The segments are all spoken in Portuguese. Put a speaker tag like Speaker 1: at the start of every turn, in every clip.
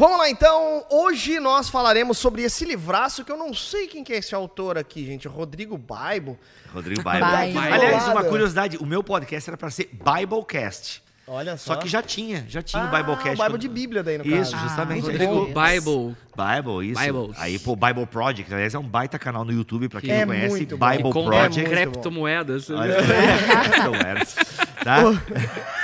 Speaker 1: Vamos lá então, hoje nós falaremos sobre esse livraço que eu não sei quem que é esse autor aqui, gente, Rodrigo Bible.
Speaker 2: Rodrigo Bible.
Speaker 3: Bible.
Speaker 2: Aliás, uma curiosidade, o meu podcast era para ser Biblecast.
Speaker 1: Olha só.
Speaker 2: Só que já tinha, já tinha
Speaker 1: ah,
Speaker 2: o Biblecast.
Speaker 1: o Bible
Speaker 2: quando-
Speaker 1: de Bíblia daí no
Speaker 2: Isso,
Speaker 1: caso.
Speaker 2: justamente.
Speaker 3: Ah, Rodrigo Bible.
Speaker 2: Bible, isso.
Speaker 3: Bibles.
Speaker 2: Aí, pô, Bible Project, aliás, é um baita canal no YouTube, pra quem
Speaker 1: É
Speaker 2: não conhece,
Speaker 1: muito bom.
Speaker 2: Bible
Speaker 3: Com
Speaker 2: Project.
Speaker 1: muito
Speaker 3: criptomoedas.
Speaker 2: Olha, então, era. Tá?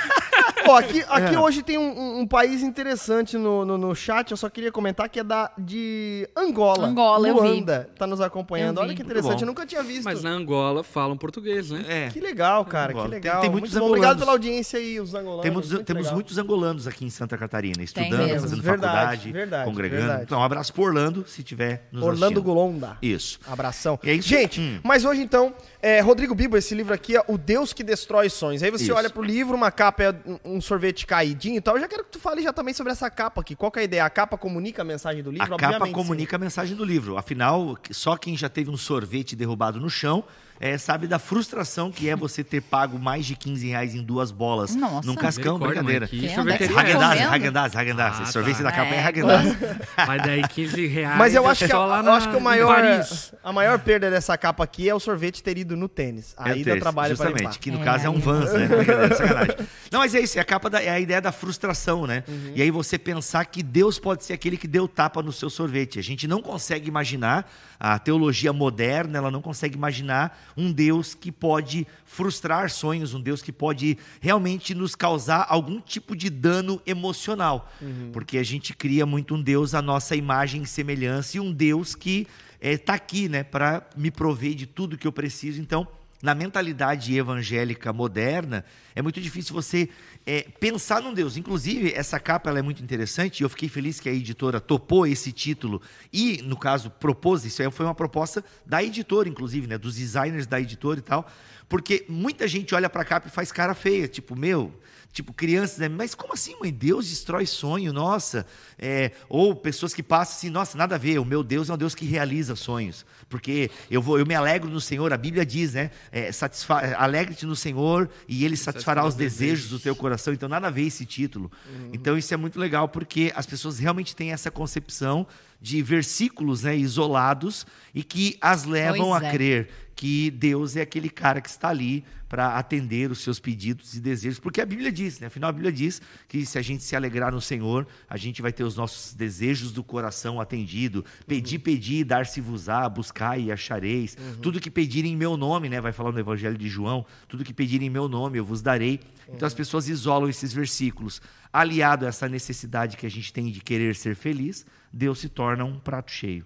Speaker 1: Ó, aqui, aqui
Speaker 2: É.
Speaker 1: hoje tem um, um- um país interessante no, no, no chat, eu só queria comentar que é da, de Angola.
Speaker 3: Angola, eu vi.
Speaker 1: Luanda, tá nos acompanhando.
Speaker 3: Eu
Speaker 1: Olha que interessante, eu nunca tinha visto.
Speaker 3: Mas na Angola falam português, né?
Speaker 2: É.
Speaker 1: Que legal, cara, que
Speaker 2: Angola. Tem-
Speaker 1: legal.
Speaker 2: tem muitos
Speaker 1: Muito bom. Obrigado
Speaker 2: angolanos.
Speaker 1: pela audiência aí, os angolanos.
Speaker 2: Temos,
Speaker 1: muito
Speaker 2: temos
Speaker 1: legal.
Speaker 2: muitos angolanos aqui em Santa Catarina, estudando,
Speaker 3: mesmo.
Speaker 2: fazendo
Speaker 1: Verdade,
Speaker 2: faculdade,
Speaker 1: verdade,
Speaker 2: congregando.
Speaker 1: verdade.
Speaker 2: Então, um abraço pro Orlando, se tiver nos
Speaker 1: Orlando
Speaker 2: assistindo.
Speaker 1: Golonda.
Speaker 2: Isso.
Speaker 1: Abração.
Speaker 2: E é isso?
Speaker 1: Gente,
Speaker 2: Hum.
Speaker 1: mas hoje então, é, Rodrigo Bibo, esse livro aqui é O Deus que Destrói Sonhos. Aí você
Speaker 2: Isso.
Speaker 1: olha pro livro, uma capa é um- um sorvete caidinho e tal. Eu já quero que tu fale já também sobre essa capa aqui. Qual que é a ideia? A capa comunica a mensagem do livro?
Speaker 2: A capa comunica a mensagem do livro. Afinal, só quem já teve um sorvete derrubado no chão é, sabe da frustração que é você ter pago mais de 15 reais em duas bolas
Speaker 4: Nossa.
Speaker 2: num cascão, brincadeira.
Speaker 3: é?
Speaker 2: Hagendaz? Hagendaz, Hagendaz.
Speaker 3: Ah,
Speaker 2: sorvete
Speaker 3: tá.
Speaker 2: da capa é,
Speaker 4: É,
Speaker 2: Hagendaz.
Speaker 3: Mas daí 15 reais.
Speaker 1: Mas eu
Speaker 3: é
Speaker 1: acho que, a,
Speaker 3: na-
Speaker 1: acho que o maior,
Speaker 3: Paris.
Speaker 1: a maior perda dessa capa aqui é o sorvete ter ido no tênis.
Speaker 2: É
Speaker 1: Aí
Speaker 2: o
Speaker 1: dá trabalho pra
Speaker 2: Justamente,
Speaker 1: limpar.
Speaker 2: que no
Speaker 4: É,
Speaker 2: caso é um Vans, né? Não, mas é isso, é a capa da, é a ideia da frustração, né?
Speaker 1: Uhum.
Speaker 2: E aí você pensar que Deus pode ser aquele que deu tapa no seu sorvete. A gente não consegue imaginar, a teologia moderna, ela não consegue imaginar um Deus que pode frustrar sonhos, um Deus que pode realmente nos causar algum tipo de dano emocional.
Speaker 1: Uhum.
Speaker 2: Porque a gente cria muito um Deus à nossa imagem e semelhança e um Deus que está aqui, né, para me prover de tudo que eu preciso. Então, na mentalidade evangélica moderna, é muito difícil você é, pensar num Deus. Inclusive, essa capa ela é muito interessante e eu fiquei feliz que a editora topou esse título e, no caso, propôs. Isso aí foi uma proposta da editora, inclusive, né, dos designers da editora e tal. Porque muita gente olha para a capa e faz cara feia, tipo, meu, tipo, crianças, né? Mas como assim, mãe? Deus destrói sonho, nossa. É, ou pessoas que passam assim, nossa, nada a ver, o meu Deus é um Deus que realiza sonhos. Porque eu vou, eu me alegro no Senhor, a Bíblia diz, né? É, satisfa- alegre-te no Senhor e Ele satisfará os desejos do teu coração. Então, nada a ver esse título. Então, isso é muito legal, porque as pessoas realmente têm essa concepção de versículos né, isolados e que as levam
Speaker 4: Pois
Speaker 2: a
Speaker 4: é.
Speaker 2: crer que Deus é aquele cara que está ali para atender os seus pedidos e desejos, porque a Bíblia diz, né? Afinal, a Bíblia diz que se a gente se alegrar no Senhor, a gente vai ter os nossos desejos do coração atendido. Pedi, pedi, dar-se-vos-á, buscai e achareis. Tudo que pedirem em meu nome, né? Vai falar no Evangelho de João, tudo que pedirem em meu nome eu vos darei. Então as pessoas isolam esses versículos. Aliado a essa necessidade que a gente tem de querer ser feliz, Deus se torna um prato cheio.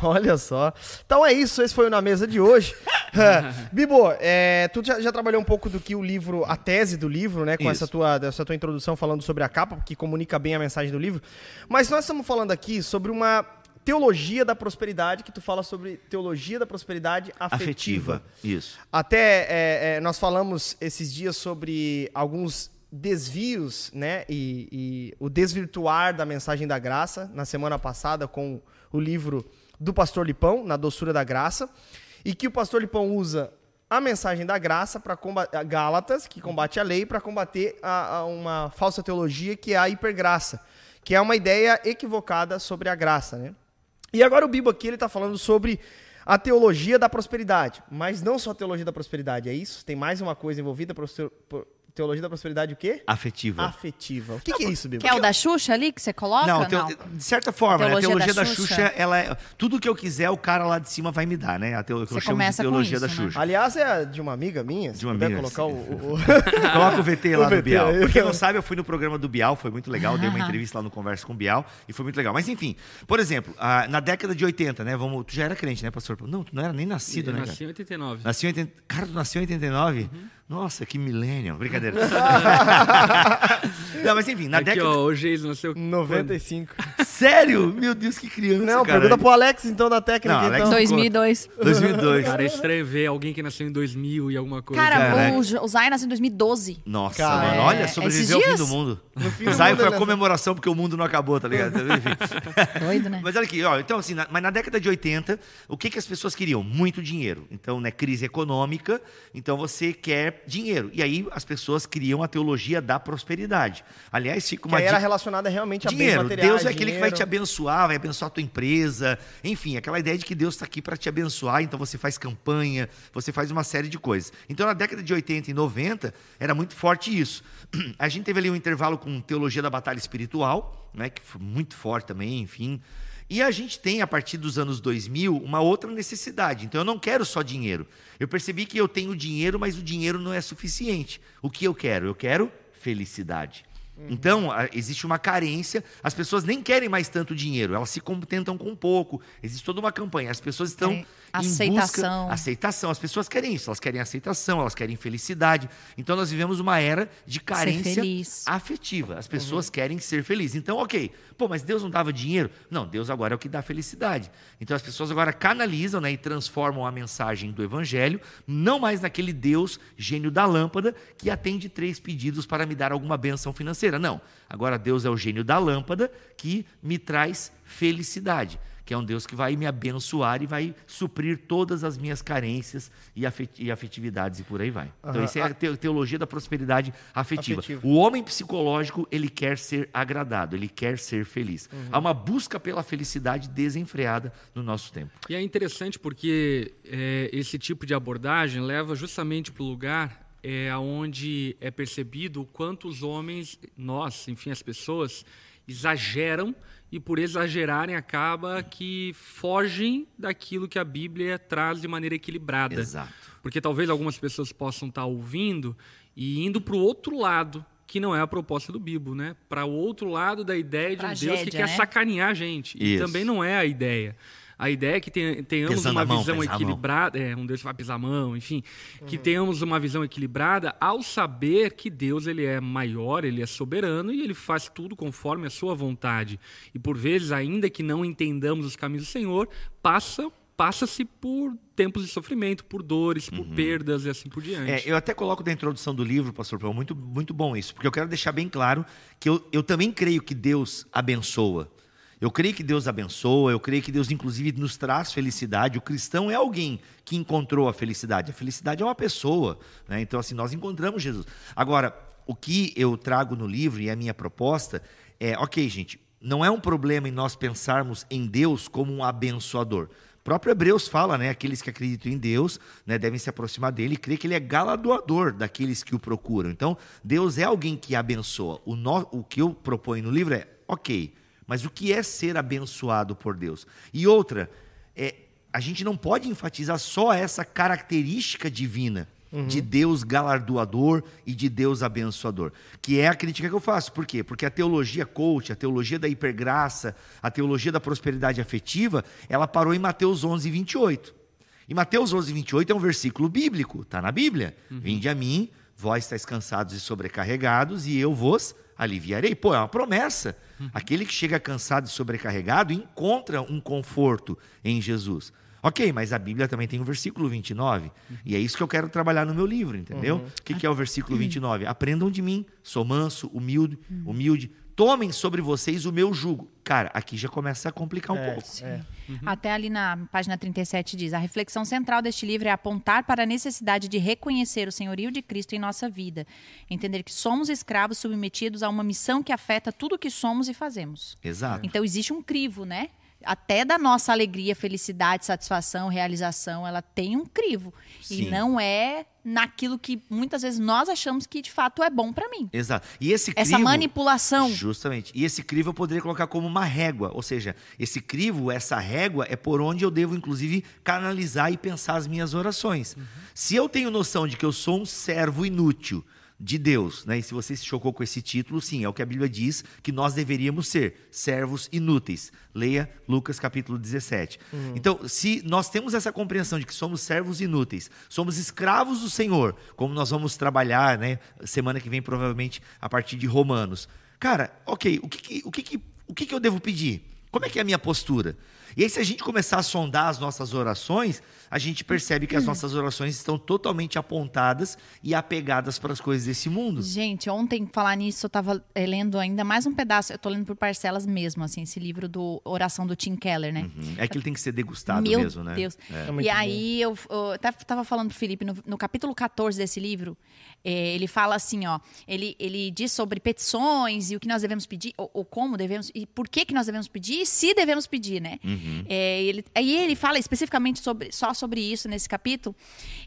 Speaker 1: Olha só. Então é isso, esse foi o Na Mesa de hoje. Bibo, é, tu já, já trabalhou um pouco do que o livro, a tese do livro, né? Com
Speaker 2: Isso.
Speaker 1: essa tua, essa tua introdução falando sobre a capa, que comunica bem a mensagem do livro. Mas nós estamos falando aqui sobre uma teologia da prosperidade, que tu fala sobre teologia da prosperidade afetiva.
Speaker 2: Afetiva. Isso.
Speaker 1: Até é, é, nós falamos esses dias sobre alguns desvios, né? E, e o desvirtuar da mensagem da graça na semana passada com o livro do Pastor Lipão, Na Doçura da Graça, e que o Pastor Lipão usa a mensagem da graça para combater Gálatas, que combate a lei, para combater a, a uma falsa teologia que é a hipergraça, que é uma ideia equivocada sobre a graça, né? E agora o Bibo aqui ele está falando sobre a teologia da prosperidade, mas não só a teologia da prosperidade, é isso? Tem mais uma coisa envolvida, prosper- pro- teologia da prosperidade o quê?
Speaker 2: Afetiva.
Speaker 1: Afetiva. O que, que é isso, Bibo?
Speaker 4: Que é o da Xuxa ali que você coloca?
Speaker 2: Não,
Speaker 4: Não,
Speaker 2: de certa forma, né, a
Speaker 4: Teologia
Speaker 2: teologia
Speaker 4: da
Speaker 2: da, Xuxa,
Speaker 4: Xuxa,
Speaker 2: ela é, tudo que eu quiser, o cara lá de cima vai me dar, né? A teo, que eu chamo de teologia da
Speaker 4: isso, né?
Speaker 2: Xuxa.
Speaker 1: Aliás, é de uma amiga minha, se
Speaker 2: De uma
Speaker 1: puder
Speaker 2: amiga,
Speaker 1: colocar o... o- o-
Speaker 2: Coloca o VT lá
Speaker 1: O
Speaker 2: no
Speaker 1: VT
Speaker 2: Bial.
Speaker 1: aí.
Speaker 2: Pra quem não sabe, eu fui no programa do Bial, foi muito legal, dei uma entrevista lá no Conversa com o Bial e foi muito legal. Mas enfim, por exemplo, na década de 80, né? Vamos, tu já era crente, né, pastor? Não, tu não era nem nascido,
Speaker 3: Eu
Speaker 2: né,
Speaker 3: nasci em 89.
Speaker 2: Nasceu em 80... Cara, tu nasceu em 89? Nossa, que milênio. Brincadeira. não, mas enfim, na
Speaker 3: Aqui,
Speaker 2: década...
Speaker 3: ó, o Geis nasceu...
Speaker 1: 95.
Speaker 2: Sério? Meu Deus, que criança,
Speaker 1: Não,
Speaker 2: cara.
Speaker 1: pergunta pro Alex, então, da técnica.
Speaker 2: Não, Alex
Speaker 1: então.
Speaker 4: 2002.
Speaker 2: 2002.
Speaker 3: Cara, é estranho ver alguém que nasceu em 2000 e alguma coisa.
Speaker 4: Cara, o, o Zay nasceu em 2012.
Speaker 2: Nossa,
Speaker 1: Cara,
Speaker 2: mano, olha,
Speaker 4: é,
Speaker 2: sobreviveu ao fim do mundo.
Speaker 1: fim do
Speaker 2: Zay foi a comemoração porque o mundo não acabou, tá ligado? Enfim.
Speaker 4: Doido, né?
Speaker 2: Mas olha aqui, ó, então assim, na- mas na década de 80, o que, que as pessoas queriam? Muito dinheiro. Então, né, crise econômica, então você quer dinheiro. E aí as pessoas criam a teologia da prosperidade. Aliás, fica
Speaker 1: Que
Speaker 2: uma
Speaker 1: aí era relacionada realmente a bens
Speaker 2: Dinheiro.
Speaker 1: materiais.
Speaker 2: Deus é aquele que vai te abençoar, vai abençoar a tua empresa. Enfim, aquela ideia de que Deus está aqui para te abençoar, então você faz campanha, você faz uma série de coisas. Então, na década de 80 e 90, era muito forte isso. A gente teve ali um intervalo com teologia da batalha espiritual, né, que foi muito forte também, enfim. E a gente tem, a partir dos anos 2000, uma outra necessidade. Então, eu não quero só dinheiro. Eu percebi que eu tenho dinheiro, mas o dinheiro não é suficiente. O que eu quero? Eu quero felicidade. Então, a- existe uma carência, as pessoas nem querem mais tanto dinheiro, elas se contentam com pouco. Existe toda uma campanha, as pessoas estão
Speaker 4: Querem
Speaker 2: em
Speaker 4: aceitação.
Speaker 2: busca aceitação. As pessoas querem isso, elas querem aceitação, elas querem felicidade. Então nós vivemos uma era de carência afetiva. As pessoas querem ser felizes. Então, OK. Pô, mas Deus não dava dinheiro? Não, Deus agora é o que dá felicidade. Então as pessoas agora canalizam, né, e transformam a mensagem do evangelho não mais naquele Deus gênio da lâmpada que atende três pedidos para me dar alguma benção financeira. Não. Agora Deus é o gênio da lâmpada que me traz felicidade que é um Deus que vai me abençoar e vai suprir todas as minhas carências e afet- e afetividades e por aí vai. Então,
Speaker 1: Aham.
Speaker 2: isso é a te- teologia da prosperidade afetiva.
Speaker 1: Afetiva.
Speaker 2: O homem psicológico, ele quer ser agradado, ele quer ser feliz. Há uma busca pela felicidade desenfreada no nosso tempo.
Speaker 3: E é interessante porque é, esse tipo de abordagem leva justamente para o lugar é, onde é percebido o quanto os homens, nós, enfim, as pessoas, exageram e por exagerarem acaba que fogem daquilo que a Bíblia traz de maneira equilibrada.
Speaker 2: Exato.
Speaker 3: Porque talvez algumas pessoas possam estar ouvindo e indo para o outro lado, que não é a proposta do Bibo, né? Para o outro lado da ideia de um Deus que
Speaker 4: Tragédia,
Speaker 3: quer
Speaker 4: né?
Speaker 3: sacanear a gente. E
Speaker 2: Isso.
Speaker 3: também não é a ideia. A ideia é que ten- tenhamos
Speaker 2: Pesando
Speaker 3: uma
Speaker 2: mão,
Speaker 3: visão equilibrada, é, um Deus que vai pisar a mão, enfim, que tenhamos uma visão equilibrada ao saber que Deus ele é maior, ele é soberano e ele faz tudo conforme a sua vontade. E por vezes, ainda que não entendamos os caminhos do Senhor, passa passa-se por tempos de sofrimento, por dores, por perdas e assim por diante.
Speaker 2: É, eu até coloco na introdução do livro, pastor Paulo, muito, muito bom isso, porque eu quero deixar bem claro que eu, eu também creio que Deus abençoa. Eu creio que Deus abençoa, eu creio que Deus, inclusive, nos traz felicidade. O cristão é alguém que encontrou a felicidade. A felicidade é uma pessoa. Né? Então, assim, nós encontramos Jesus. Agora, o que eu trago no livro e a minha proposta é: ok, gente, não é um problema em nós pensarmos em Deus como um abençoador. O próprio Hebreus fala, né? Aqueles que acreditam em Deus né, devem se aproximar dele e crer que ele é galardoador daqueles que o procuram. Então, Deus é alguém que abençoa. O, no- o que eu proponho no livro é, ok, mas o que é ser abençoado por Deus? E outra, é, a gente não pode enfatizar só essa característica divina de Deus galardoador e de Deus abençoador, que é a crítica que eu faço. Por quê? Porque a teologia coach, a teologia da hipergraça, a teologia da prosperidade afetiva, ela parou em Mateus 11, 28. E Mateus 11, 28 é um versículo bíblico, está na Bíblia. Vinde a mim, vós estáis cansados e sobrecarregados, e eu vos aliviarei. Pô, é uma promessa. Aquele que chega cansado e sobrecarregado encontra um conforto em Jesus. Ok, mas a Bíblia também tem o versículo 29, e é isso que eu quero trabalhar no meu livro, entendeu? O que, que é o versículo 29? Aprendam de mim, sou manso, humilde, humilde, tomem sobre vocês o meu jugo. Cara, aqui já começa a complicar um
Speaker 1: É,
Speaker 2: pouco.
Speaker 1: é.
Speaker 4: Até ali na página 37 diz: a reflexão central deste livro é apontar para a necessidade de reconhecer o senhorio de Cristo em nossa vida, entender que somos escravos submetidos a uma missão que afeta tudo o que somos e fazemos.
Speaker 2: Exato.
Speaker 4: Então existe um crivo, né? Até da nossa alegria, felicidade, satisfação, realização, ela tem um crivo.
Speaker 2: Sim.
Speaker 4: E não é naquilo que muitas vezes nós achamos que de fato é bom para mim.
Speaker 2: Exato. E esse
Speaker 4: Essa
Speaker 2: crivo,
Speaker 4: manipulação.
Speaker 2: Justamente. E esse crivo eu poderia colocar como uma régua. Ou seja, esse crivo, essa régua, é por onde eu devo, inclusive, canalizar e pensar as minhas orações. Se eu tenho noção de que eu sou um servo inútil de Deus, né? E se você se chocou com esse título, sim, é o que a Bíblia diz que nós deveríamos ser, servos inúteis. Leia Lucas capítulo 17. Então, se nós temos essa compreensão de que somos servos inúteis, somos escravos do Senhor, como nós vamos trabalhar, né, semana que vem provavelmente a partir de Romanos. Cara, OK, o que que, o que, que o que, que eu devo pedir? Como é que é a minha postura? E aí, se a gente começar a sondar as nossas orações, a gente percebe que as nossas orações estão totalmente apontadas e apegadas para as coisas desse mundo.
Speaker 4: Gente, ontem, falar nisso, eu tava eh, lendo ainda mais um pedaço. Eu tô lendo por parcelas mesmo, assim, esse livro do Oração do Tim Keller, né?
Speaker 2: Uhum. É que ele tem que ser degustado
Speaker 4: Meu
Speaker 2: mesmo, né?
Speaker 4: Deus.
Speaker 1: É
Speaker 4: e
Speaker 1: muito
Speaker 4: aí, eu, eu até tava falando pro Felipe, no, no capítulo 14 desse livro, eh, ele fala assim, ó, ele, ele diz sobre petições e o que nós devemos pedir, ou, ou como devemos, e por que que nós devemos pedir, e se devemos pedir, né?
Speaker 2: Uhum.
Speaker 4: Eh, ele, aí ele fala especificamente sobre, só sobre isso nesse capítulo,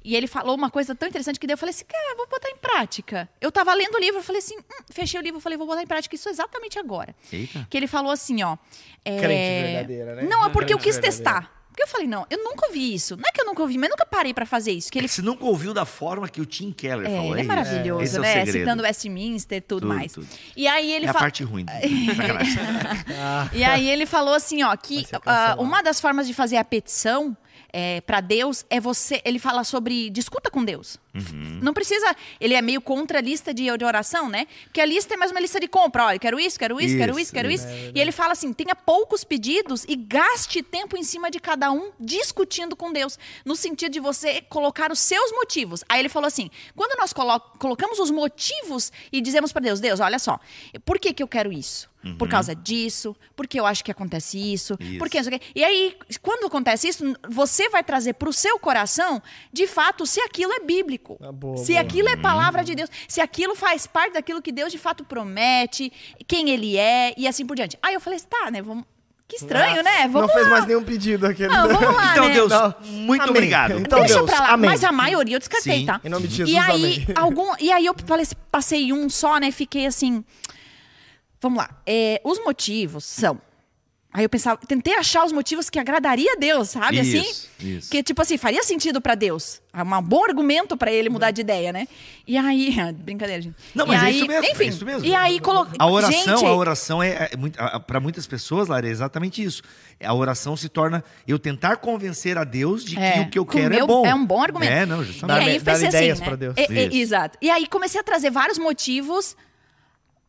Speaker 4: e ele falou uma coisa tão interessante que daí eu falei assim, cara, vou botar em prática. Eu tava lendo o livro, eu falei assim, hum, fechei o livro, eu falei, vou botar em prática isso exatamente agora.
Speaker 2: Eita.
Speaker 4: Que ele falou assim, ó. é,
Speaker 1: Crente verdadeira, né?
Speaker 4: Não, é porque eu
Speaker 1: Crente
Speaker 4: quis
Speaker 1: verdadeira.
Speaker 4: testar. Porque eu falei, não, eu nunca ouvi isso. Não é que eu nunca ouvi, mas eu nunca parei pra fazer isso. Que ele,
Speaker 2: Você nunca ouviu da forma que o Tim Keller
Speaker 4: é,
Speaker 2: falou,
Speaker 4: ele é
Speaker 2: isso?
Speaker 4: maravilhoso,
Speaker 2: Esse é o
Speaker 4: né?
Speaker 2: segredo.
Speaker 4: Citando Westminster e tudo,
Speaker 2: Tudo,
Speaker 4: mais.
Speaker 2: tudo.
Speaker 4: E aí ele
Speaker 2: É a
Speaker 4: fala.
Speaker 2: parte ruim.
Speaker 4: E aí ele falou assim, ó, que
Speaker 1: cancelado.
Speaker 4: uma das formas de fazer a petição é, para Deus é você. Ele fala sobre discuta com Deus.
Speaker 2: Uhum.
Speaker 4: Não precisa. Ele é meio contra a lista de, de oração, né? Porque a lista é mais uma lista de compra. Olha, quero isso, quero isso, quero
Speaker 2: Isso,
Speaker 4: isso, quero isso.
Speaker 2: isso.
Speaker 4: e ele fala assim: tenha poucos pedidos e gaste tempo em cima de cada um discutindo com Deus. No sentido de você colocar os seus motivos. Aí ele falou assim: quando nós colo- colocamos os motivos e dizemos para Deus, Deus, olha só, por que, que eu quero isso? Por causa disso, porque eu acho que acontece isso,
Speaker 2: Isso.
Speaker 4: porque não sei o quê. E aí, quando acontece isso, você vai trazer para o seu coração, de fato, se aquilo é bíblico.
Speaker 1: Ah, boa,
Speaker 4: se
Speaker 1: boa.
Speaker 4: aquilo é palavra de Deus. Se aquilo faz parte daquilo que Deus de fato promete, quem ele é e assim por diante. Aí eu falei assim, tá, né? Vamos... Que estranho, né? Vamos
Speaker 1: não fez
Speaker 4: lá.
Speaker 1: mais nenhum pedido aquele.
Speaker 4: Não, vamos lá,
Speaker 2: Então,
Speaker 4: né?
Speaker 2: Deus,
Speaker 1: Não.
Speaker 2: muito
Speaker 1: Amém.
Speaker 2: obrigado.
Speaker 1: Então,
Speaker 4: Deixa
Speaker 1: Deus,
Speaker 4: pra lá.
Speaker 1: amém.
Speaker 4: Mas a maioria eu descartei,
Speaker 2: Sim.
Speaker 4: tá?
Speaker 1: Em nome de Jesus,
Speaker 4: e aí,
Speaker 1: amém.
Speaker 4: algum, e aí eu falei, passei um só, né? Fiquei assim. Vamos lá. É, os motivos são. Aí eu pensava, tentei achar os motivos que agradaria a Deus, sabe?
Speaker 2: Isso,
Speaker 4: assim?
Speaker 2: isso.
Speaker 4: Que, tipo assim, faria sentido pra Deus. É um bom argumento pra ele mudar de ideia, né? E aí. Brincadeira, gente.
Speaker 2: Não,
Speaker 4: E
Speaker 2: mas é
Speaker 4: aí,
Speaker 2: isso mesmo, é
Speaker 4: Enfim.
Speaker 2: isso mesmo.
Speaker 4: E aí coloquei.
Speaker 2: A oração,
Speaker 4: gente,
Speaker 2: a oração é, é para muitas pessoas, Lara, é exatamente isso. A oração se torna eu tentar convencer a Deus de que
Speaker 4: É,
Speaker 2: o que eu quero é bom.
Speaker 4: é um bom argumento.
Speaker 2: É, não,
Speaker 4: E
Speaker 2: justamente.
Speaker 1: Dar-
Speaker 4: aí eu
Speaker 1: dar ideias
Speaker 4: assim,
Speaker 1: pra
Speaker 4: né?
Speaker 1: Deus.
Speaker 4: E- e-
Speaker 2: Isso.
Speaker 4: exato. E aí comecei a trazer vários motivos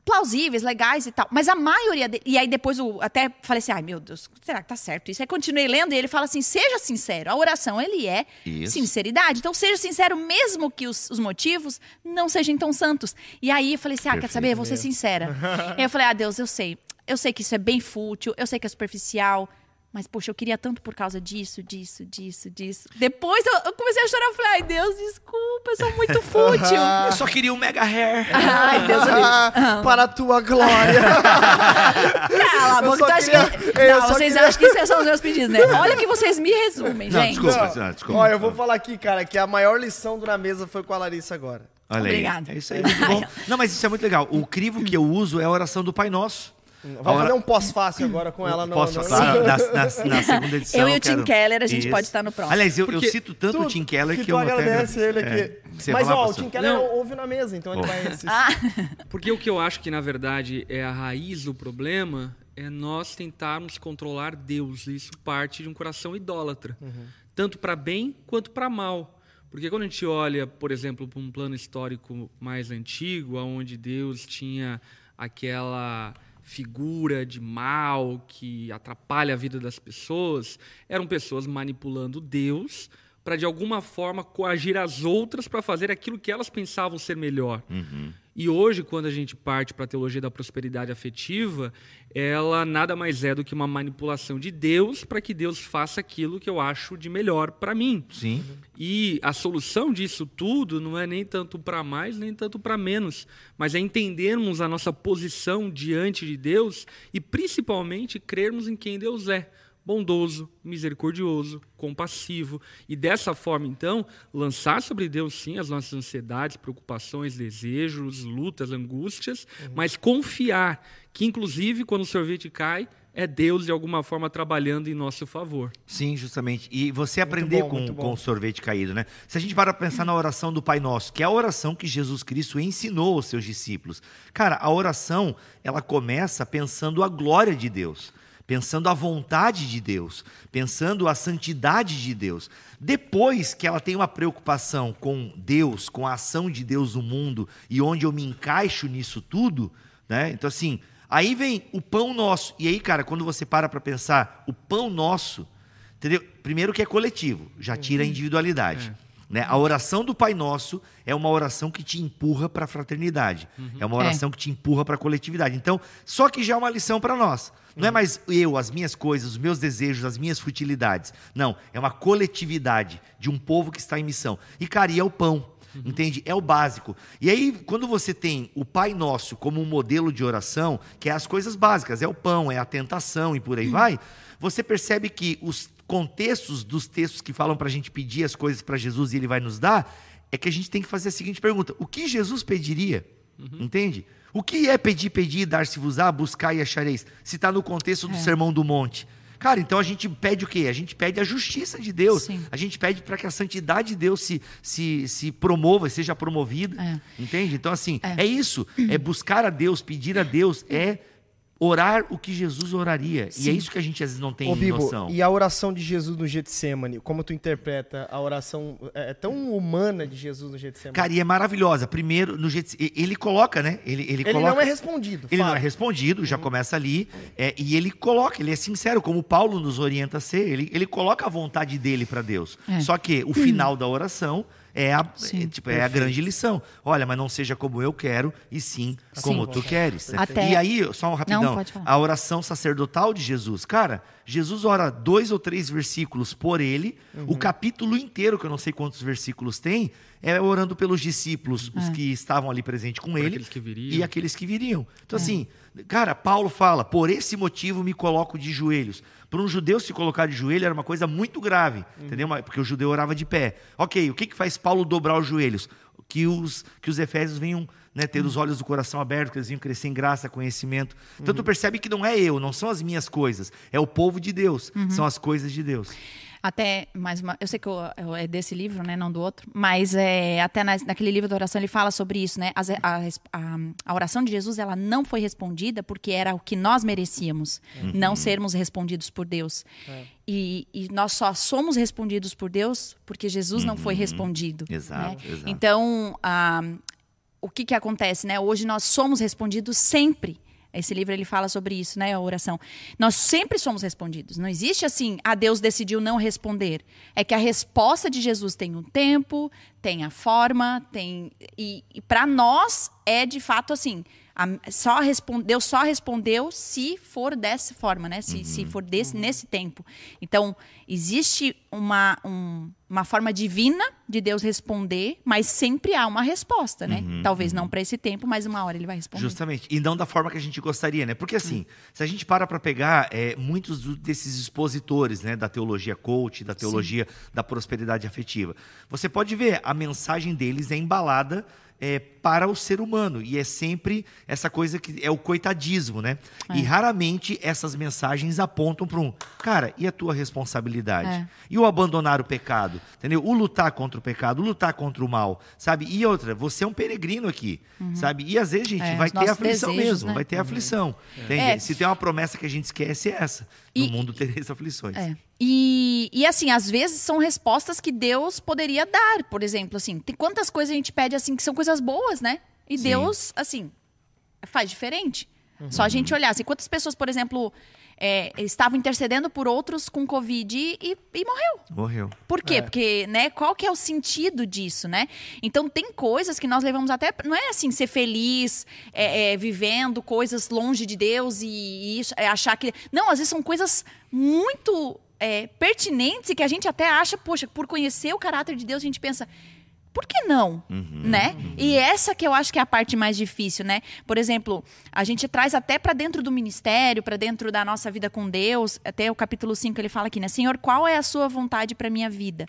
Speaker 4: plausíveis, legais e tal. Mas a maioria. de- E aí depois eu até falei assim: ai meu Deus, será que tá certo isso? Aí continuei lendo e ele fala assim: seja sincero. A oração, ele é
Speaker 2: Isso.
Speaker 4: sinceridade. Então seja sincero, mesmo que os, os motivos não sejam tão santos. E aí eu falei assim: ah, quer saber? Eu vou ser sincera. aí eu falei: ah, Deus, eu sei. Eu sei que isso é bem fútil, eu sei que é superficial. Mas, poxa, eu queria tanto por causa disso, disso, disso, disso. Depois eu, eu comecei a chorar. Eu falei, ai, Deus, desculpa, eu sou muito fútil.
Speaker 2: Eu só queria um mega hair.
Speaker 4: ai, Deus, eu
Speaker 1: Ah, para a tua glória.
Speaker 4: Cala a
Speaker 1: Eu
Speaker 4: boca,
Speaker 1: só
Speaker 4: tu acha
Speaker 1: queria-
Speaker 4: que... Não, vocês
Speaker 1: queria-
Speaker 4: acham que esses são os meus pedidos, né? Olha que vocês me resumem,
Speaker 2: Não,
Speaker 4: gente.
Speaker 2: desculpa.
Speaker 1: Não.
Speaker 2: Desculpa.
Speaker 1: Ó, eu vou falar aqui, cara, que a maior lição do Na Mesa foi com a Larissa agora.
Speaker 2: Olha
Speaker 4: Obrigada.
Speaker 2: aí. É isso aí, muito bom. Não, mas isso é muito legal. O crivo que eu uso é a oração do Pai Nosso.
Speaker 1: Vamos
Speaker 2: Hora-
Speaker 1: fazer um pós-fácil agora com ela no.
Speaker 2: Posso
Speaker 1: no...
Speaker 2: falar? Na, na- na segunda edição.
Speaker 4: Eu e o Tim
Speaker 2: quero-
Speaker 4: Keller, a gente
Speaker 2: Isso.
Speaker 4: pode estar no próximo.
Speaker 2: Aliás, eu, eu cito tanto o
Speaker 1: Tu-
Speaker 2: Tim Keller que,
Speaker 1: tu
Speaker 2: eu até
Speaker 1: agradece ele
Speaker 2: É.
Speaker 1: aqui.
Speaker 2: Ia
Speaker 1: Mas,
Speaker 2: falar,
Speaker 1: ó, o? Tim Keller
Speaker 3: Não.
Speaker 1: ouve na mesa, então ele vai assistir.
Speaker 4: Ah,
Speaker 3: Porque o que eu acho que, na verdade, é a raiz do problema é nós tentarmos controlar Deus. E Isso parte de um coração idólatra. Tanto para bem quanto para mal. Porque quando a gente olha, por exemplo, para um plano histórico mais antigo, onde Deus tinha aquela figura de mal que atrapalha a vida das pessoas, eram pessoas manipulando Deus para de alguma forma coagir as outras para fazer aquilo que elas pensavam ser melhor. E hoje, quando a gente parte para a teologia da prosperidade afetiva, ela nada mais é do que uma manipulação de Deus para que Deus faça aquilo que eu acho de melhor para mim.
Speaker 2: Sim.
Speaker 3: E a solução disso tudo não é nem tanto para mais, nem tanto para menos, mas é entendermos a nossa posição diante de Deus e principalmente crermos em quem Deus é. Bondoso, misericordioso, compassivo. E dessa forma, então, lançar sobre Deus, sim, as nossas ansiedades, preocupações, desejos, lutas, angústias, mas confiar que, inclusive, quando o sorvete cai, é Deus de alguma forma trabalhando em nosso favor.
Speaker 2: Sim, justamente. E você aprender
Speaker 1: bom,
Speaker 2: com, com o sorvete caído, né? Se a gente para pensar na oração do Pai Nosso, que é a oração que Jesus Cristo ensinou aos seus discípulos. Cara, a oração, ela começa pensando a glória de Deus, pensando a vontade de Deus, pensando a santidade de Deus. Depois que ela tem uma preocupação com Deus, com a ação de Deus no mundo e onde eu me encaixo nisso tudo, né? Então, assim, Aí vem o pão nosso. E aí, cara, quando você para para pensar, o pão nosso, entendeu? Primeiro que é coletivo, já tira a individualidade. Né? A oração do Pai Nosso é uma oração que te empurra para a fraternidade. É uma oração que te empurra para a coletividade. Então, só que já é uma lição para nós. Não é mais eu, as minhas coisas, os meus desejos, as minhas futilidades. Não, é uma coletividade de um povo que está em missão. E, cara, e é o pão. Entende? É o básico. E aí, quando você tem o Pai Nosso como um modelo de oração, que é as coisas básicas, é o pão, é a tentação e por aí vai, você percebe que os contextos dos textos que falam para a gente pedir as coisas para Jesus e ele vai nos dar, é que a gente tem que fazer a seguinte pergunta: o que Jesus pediria? Entende? O que é pedir, pedir, dar-se-vos-á, buscar e achareis? Se está no contexto do
Speaker 4: É.
Speaker 2: Sermão do Monte. Cara, então a gente pede o quê? A gente pede a justiça de Deus.
Speaker 4: Sim.
Speaker 2: A gente pede para que a santidade de Deus se, se, se promova, seja promovida.
Speaker 4: É.
Speaker 2: Entende? Então, assim, é.
Speaker 4: É.
Speaker 2: isso. É buscar a Deus, pedir a Deus, é orar o que Jesus oraria. E é
Speaker 4: Sim.
Speaker 2: isso que a gente às vezes não tem
Speaker 1: Ô, Bibo,
Speaker 2: noção.
Speaker 1: e a oração de Jesus no Getsemane? Como tu interpreta a oração é, é tão humana de Jesus no Getsemane?
Speaker 2: Cara, e é maravilhosa. Primeiro, no Gets- e- ele coloca, né? Ele, ele,
Speaker 1: ele
Speaker 2: coloca...
Speaker 1: não é respondido.
Speaker 2: Ele não
Speaker 1: fala.
Speaker 2: é respondido, já começa ali. é, e ele coloca, ele é sincero, como Paulo nos orienta a ser. Ele, ele coloca a vontade dele para Deus.
Speaker 4: É.
Speaker 2: Só que o final da oração é a,
Speaker 4: Sim.
Speaker 2: é, tipo, é a grande lição. Olha, mas não seja como eu quero, e sim como tu queres.
Speaker 4: Até-
Speaker 2: E aí, só um rapidão,
Speaker 4: Não,
Speaker 2: a oração sacerdotal de Jesus. Cara, Jesus ora dois ou três versículos por ele, o capítulo inteiro, que eu não sei quantos versículos tem, é orando pelos discípulos, os que estavam ali presentes com ele,
Speaker 3: aqueles que viriam.
Speaker 2: e aqueles que viriam. Então, assim, cara, Paulo fala: por esse motivo me coloco de joelhos. Para um judeu se colocar de joelho era uma coisa muito grave, entendeu? Mas- Porque o judeu orava de pé. Ok, o que, que faz Paulo dobrar os joelhos? Que os, que os efésios venham né, ter os olhos do coração abertos, que eles venham crescer em graça, conhecimento. Então tu percebe que não é eu, não são as minhas coisas, é o povo de Deus, são as coisas de Deus.
Speaker 4: Até mais uma. Eu sei que eu- eu- é desse livro, né? Não do outro. Mas é, até na- naquele livro da oração ele fala sobre isso, né? A, a- a oração de Jesus ela não foi respondida porque era o que nós merecíamos, não sermos respondidos por Deus. E, e nós só somos respondidos por Deus porque Jesus não foi respondido.
Speaker 2: Exato,
Speaker 4: né?
Speaker 2: exato.
Speaker 4: Então, ah, o que que acontece, né? Hoje nós somos respondidos sempre. Esse livro ele fala sobre isso, né? A oração. Nós sempre somos respondidos. Não existe assim, ah, Deus decidiu não responder. É que a resposta de Jesus tem um tempo, tem a forma, tem e, e para nós é de fato assim. A- só respon- Deus só respondeu se for dessa forma, né? Se, se for desse, nesse tempo. Então, existe uma, um- uma forma divina de Deus responder, mas sempre há uma resposta, né? Talvez não para esse tempo, mas uma hora ele vai responder.
Speaker 2: Justamente. E não da forma que a gente gostaria, né? Porque assim, se a gente para para pegar é, muitos desses expositores, né, da teologia coach, da teologia da prosperidade afetiva, você pode ver, a mensagem deles é embalada é, para o ser humano. E é sempre essa coisa que é o coitadismo, né? E raramente essas mensagens apontam para um, cara, e a tua responsabilidade?
Speaker 4: É.
Speaker 2: E o abandonar o pecado, entendeu? O lutar contra o pecado, o lutar contra o mal, sabe? E outra, você é um peregrino aqui, sabe? E às vezes, gente,
Speaker 4: É,
Speaker 2: vai ter aflição
Speaker 4: desejos,
Speaker 2: mesmo,
Speaker 4: né?
Speaker 2: vai ter aflição. Entende?
Speaker 4: É.
Speaker 2: Se tem uma promessa que a gente esquece, é essa. No
Speaker 4: E-
Speaker 2: mundo tereis aflições.
Speaker 4: É. E, e assim, às vezes são respostas que Deus poderia dar. Por exemplo, assim, tem quantas coisas a gente pede assim que são coisas boas, né? E
Speaker 2: Sim.
Speaker 4: Deus, assim, faz diferente. Só a gente olhar. Assim, quantas pessoas, por exemplo, é, estavam intercedendo por outros com Covid e, e- e morreu.
Speaker 2: Morreu.
Speaker 4: Por quê?
Speaker 1: É.
Speaker 4: Porque, né, qual que é o sentido disso, né? Então, tem coisas que nós levamos até... Não é assim, ser feliz, é, é, vivendo coisas longe de Deus e, e isso, é achar que... Não, às vezes são coisas muito é, pertinentes e que a gente até acha, poxa, por conhecer o caráter de Deus, a gente pensa... Por que não? Né? E essa que eu acho que é a parte mais difícil, né? Por exemplo, a gente traz até para dentro do ministério, para dentro da nossa vida com Deus, até o capítulo 5 ele fala aqui, né? Senhor, qual é a sua vontade para minha vida?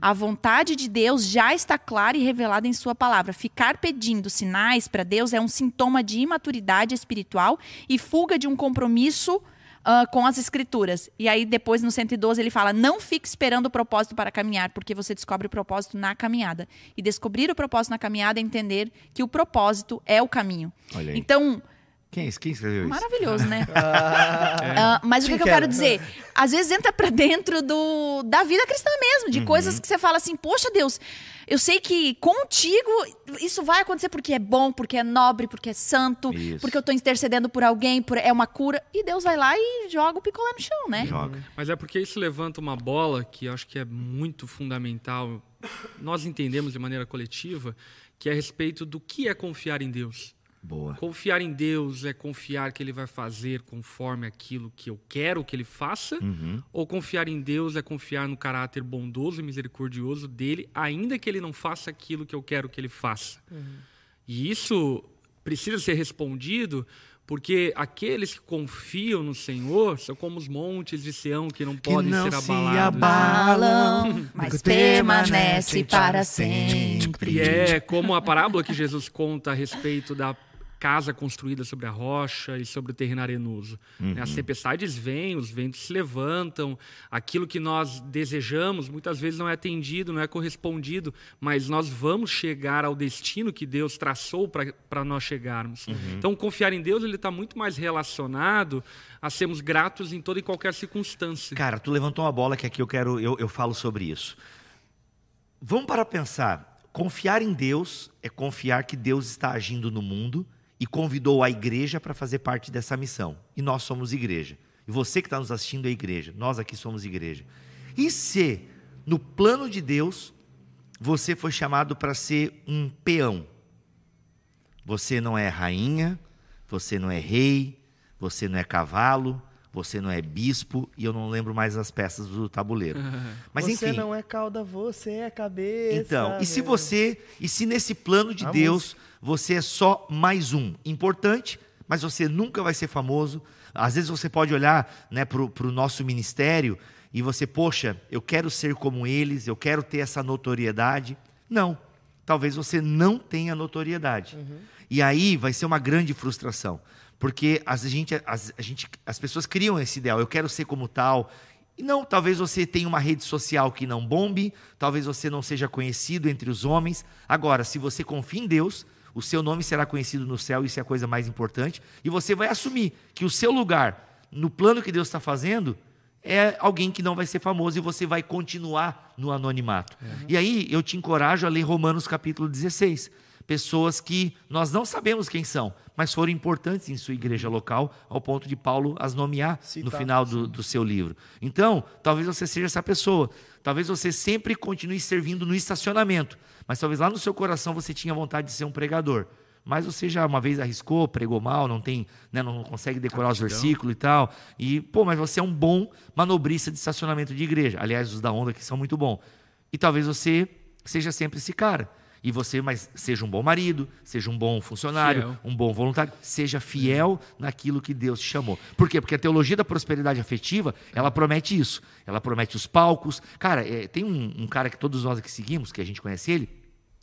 Speaker 4: A vontade de Deus já está clara e revelada em sua palavra. Ficar pedindo sinais para Deus é um sintoma de imaturidade espiritual e fuga de um compromisso ah, com as escrituras. E aí, depois, no 112, ele fala: não fique esperando o propósito para caminhar, porque você descobre o propósito na caminhada. E descobrir o propósito na caminhada é entender que o propósito é o caminho.
Speaker 2: Olha aí.
Speaker 4: Então,
Speaker 2: Quem, quem escreveu isso?
Speaker 4: Maravilhoso, né? Ah, mas o que, que eu
Speaker 1: que
Speaker 4: quero dizer? Às vezes entra pra dentro do, da vida cristã mesmo,
Speaker 2: Uhum.
Speaker 4: de coisas que você fala assim, poxa Deus, eu sei que contigo isso vai acontecer porque é bom, porque é nobre, porque é santo,
Speaker 2: Isso.
Speaker 4: porque eu tô intercedendo por alguém, por, é uma cura. E Deus vai lá e joga o picolé no chão, né?
Speaker 2: Joga.
Speaker 3: Mas é porque isso levanta uma bola que eu acho que é muito fundamental. Nós entendemos de maneira coletiva que é a respeito do que é confiar em Deus.
Speaker 2: Boa.
Speaker 3: Confiar em Deus é confiar que Ele vai fazer conforme aquilo que eu quero que Ele faça,
Speaker 2: Uhum.
Speaker 3: ou confiar em Deus é confiar no caráter bondoso e misericordioso dele, ainda que Ele não faça aquilo que eu quero que Ele faça. E isso precisa ser respondido porque aqueles que confiam no Senhor são como os montes de Sião que não podem
Speaker 2: não
Speaker 3: ser
Speaker 2: se
Speaker 3: abalados.
Speaker 4: Balam, mas permanece para sempre.
Speaker 3: E é como a parábola que Jesus conta a respeito da casa construída sobre a rocha e sobre o terreno arenoso. Né, As tempestades vêm, os ventos se levantam, aquilo que nós desejamos muitas vezes não é atendido, não é correspondido, mas nós vamos chegar ao destino que Deus traçou para nós chegarmos. Então, confiar em Deus ele está muito mais relacionado a sermos gratos em toda e qualquer circunstância.
Speaker 2: Cara, tu levantou uma bola que aqui eu quero, eu, eu falo sobre isso. Vamos para pensar. Confiar em Deus é confiar que Deus está agindo no mundo e convidou a igreja para fazer parte dessa missão. E nós somos igreja. E você que está nos assistindo é igreja. Nós aqui somos igreja. E se, no plano de Deus, você foi chamado para ser um peão? Você não é rainha, você não é rei, você não é cavalo, você não é bispo, e eu não lembro mais as peças do tabuleiro. Mas
Speaker 1: você
Speaker 2: enfim.
Speaker 1: não é cauda, você é cabeça.
Speaker 2: Então, e se você, e se nesse plano de
Speaker 1: A
Speaker 2: Deus você é só mais um, importante, mas você nunca vai ser famoso. Às vezes você pode olhar, né, para o nosso ministério e você, poxa, eu quero ser como eles, eu quero ter essa notoriedade. Não, talvez você não tenha notoriedade. E aí vai ser uma grande frustração, porque a gente, as, a gente, as pessoas criam esse ideal, eu quero ser como tal, e não, talvez você tenha uma rede social que não bombe, talvez você não seja conhecido entre os homens. Agora, se você confia em Deus, o seu nome será conhecido no céu, isso é a coisa mais importante, e você vai assumir que o seu lugar no plano que Deus está fazendo é alguém que não vai ser famoso e você vai continuar no anonimato. E aí eu te encorajo a ler Romanos capítulo 16. Pessoas que nós não sabemos quem são, mas foram importantes em sua igreja local, ao ponto de Paulo as nomear no final do, do seu livro. Então, talvez você seja essa pessoa. Talvez você sempre continue servindo no estacionamento, mas talvez lá no seu coração você tinha vontade de ser um pregador. Mas você já uma vez arriscou, pregou mal, não tem, né, não consegue decorar os versículos e tal. E, pô, mas você é um bom manobrista de estacionamento de igreja. Aliás, os da onda que são muito bons. E talvez você seja sempre esse cara. E você, mas seja um bom marido, seja um bom funcionário,
Speaker 3: Fiel.
Speaker 2: um bom voluntário, seja fiel naquilo que Deus te chamou. Por quê? Porque a teologia da prosperidade afetiva, ela promete isso. Ela promete os palcos. Cara, é, tem um, um cara que todos nós aqui seguimos, que a gente conhece ele,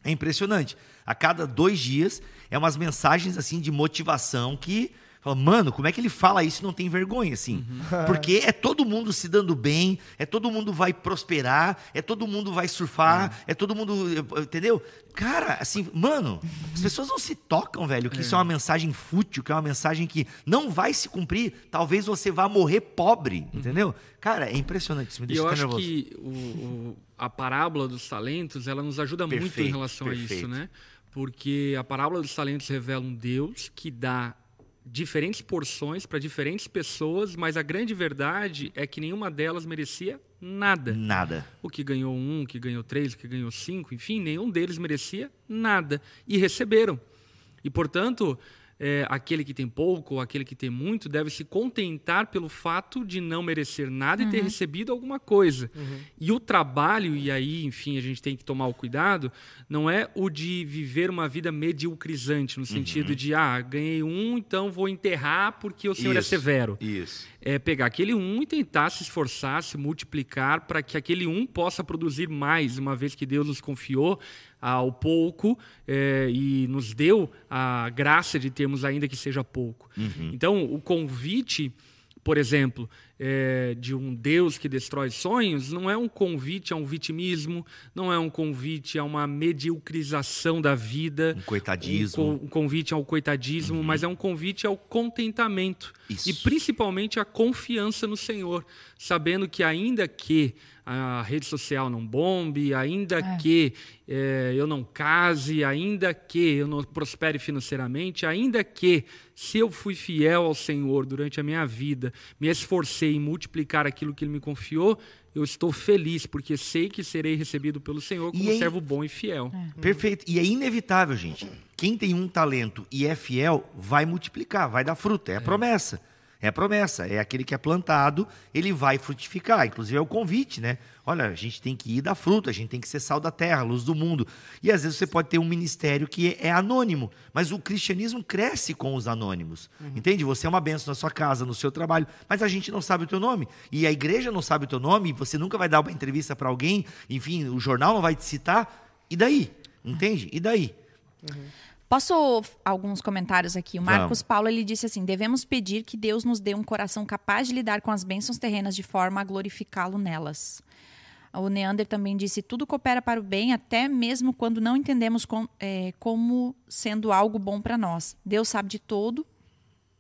Speaker 2: é impressionante. A cada dois dias é umas mensagens assim de motivação que fala, mano, como é que ele fala isso e não tem vergonha assim? Porque é todo mundo se dando bem, é todo mundo vai prosperar, é todo mundo vai surfar, é, todo mundo, entendeu? Cara, assim, mano, as pessoas não se tocam, velho, que isso é uma mensagem fútil, que é uma mensagem que não vai se cumprir. Talvez você vá morrer pobre, entendeu? Cara, é impressionante, isso me
Speaker 3: E
Speaker 2: deixa
Speaker 3: eu
Speaker 2: até
Speaker 3: acho
Speaker 2: nervoso.
Speaker 3: que o- o- a parábola dos talentos, ela nos ajuda muito em
Speaker 2: Perfeito,
Speaker 3: relação a
Speaker 2: perfeito.
Speaker 3: isso, né? Porque a parábola dos talentos revela um Deus que dá diferentes porções para diferentes pessoas, mas a grande verdade é que nenhuma delas merecia nada.
Speaker 2: Nada.
Speaker 3: O que ganhou um, o que ganhou três, o que ganhou cinco, enfim, nenhum deles merecia nada. E receberam. E, portanto, é, aquele que tem pouco ou aquele que tem muito deve se contentar pelo fato de não merecer nada e ter recebido alguma coisa. E o trabalho, e aí, enfim, a gente tem que tomar o cuidado, não é o de viver uma vida mediocrizante, no sentido de, ah, ganhei um, então vou enterrar porque o Senhor é
Speaker 2: Isso,
Speaker 3: severo.
Speaker 2: Isso.
Speaker 3: é pegar aquele um e tentar se esforçar, se multiplicar para que aquele um possa produzir mais, uma vez que Deus nos confiou ao pouco é, e nos deu a graça de termos ainda que seja pouco. Então, o convite por exemplo, é, de um Deus que destrói sonhos, não é um convite a um vitimismo, não é um convite a uma mediocrização da vida,
Speaker 2: Um coitadismo.
Speaker 3: um, co- um convite ao coitadismo, mas é um convite ao contentamento
Speaker 2: Isso.
Speaker 3: e principalmente a confiança no Senhor, sabendo que ainda que a rede social não bombe, ainda que eh, eu não case, ainda que eu não prospere financeiramente, ainda que se eu fui fiel ao Senhor durante a minha vida, me esforcei em multiplicar aquilo que Ele me confiou, eu estou feliz porque sei que serei recebido pelo Senhor como
Speaker 2: aí-
Speaker 3: servo bom e fiel.
Speaker 2: Perfeito. E é inevitável, gente. Quem tem um talento e é fiel, vai multiplicar, vai dar fruto. É a promessa. É promessa. É aquele que é plantado, ele vai frutificar. Inclusive é o convite, né? Olha, a gente tem que ir dar fruto, a gente tem que ser sal da terra, luz do mundo. E às vezes você pode ter um ministério que é anônimo, mas o cristianismo cresce com os anônimos. Entende? Você é uma benção na sua casa, no seu trabalho, mas a gente não sabe o teu nome. E a igreja não sabe o teu nome, e você nunca vai dar uma entrevista para alguém, enfim, o jornal não vai te citar. E daí? Entende? E daí?
Speaker 4: Posso alguns comentários aqui? O Marcos
Speaker 2: Vamos.
Speaker 4: Paulo ele disse assim: devemos pedir que Deus nos dê um coração capaz de lidar com as bênçãos terrenas de forma a glorificá-lo nelas. O Neander também disse: tudo coopera para o bem, até mesmo quando não entendemos com- é, como sendo algo bom para nós. Deus sabe de todo,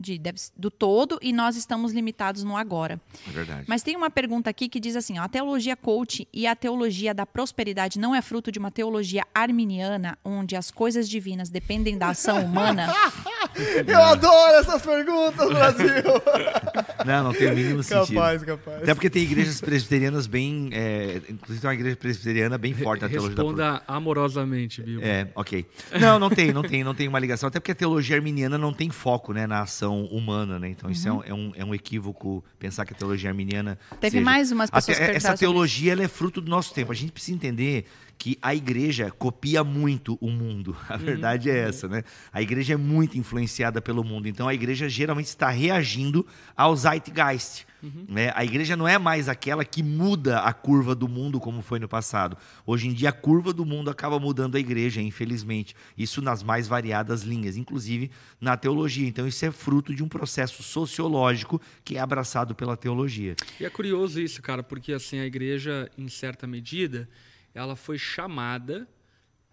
Speaker 4: de, deve- do todo, e nós estamos limitados no agora.
Speaker 2: É verdade.
Speaker 4: Mas tem uma pergunta aqui que diz assim: ó, a teologia coach e a teologia da prosperidade não é fruto de uma teologia arminiana, onde as coisas divinas dependem da ação humana?
Speaker 1: Eu adoro essas perguntas, Brasil!
Speaker 2: Não, não tem o mínimo sentido.
Speaker 1: capaz, capaz.
Speaker 2: Até porque tem igrejas presbiterianas bem. é, inclusive tem uma igreja presbiteriana bem forte na teologia da
Speaker 3: Responda amorosamente, Bill.
Speaker 2: É, ok. Não, não tem, não tem, não tem uma ligação. Até porque a teologia arminiana não tem foco né, na ação humana, né? Então isso é, um, é, um, é um equívoco pensar que a teologia arminiana.
Speaker 4: Teve
Speaker 2: seja-
Speaker 4: mais umas pessoas que perguntaram
Speaker 2: Essa teologia ela é fruto do nosso tempo. A gente precisa entender que a igreja copia muito o mundo. A verdade é essa, né? A igreja é muito influenciada pelo mundo. Então a igreja geralmente está reagindo ao zeitgeist. Né? A igreja não é mais aquela que muda a curva do mundo como foi no passado. Hoje em dia, a curva do mundo acaba mudando a igreja, infelizmente. Isso nas mais variadas linhas, inclusive na teologia. Então, isso é fruto de um processo sociológico que é abraçado pela teologia.
Speaker 3: E é curioso isso, cara, porque assim a igreja, em certa medida, ela foi chamada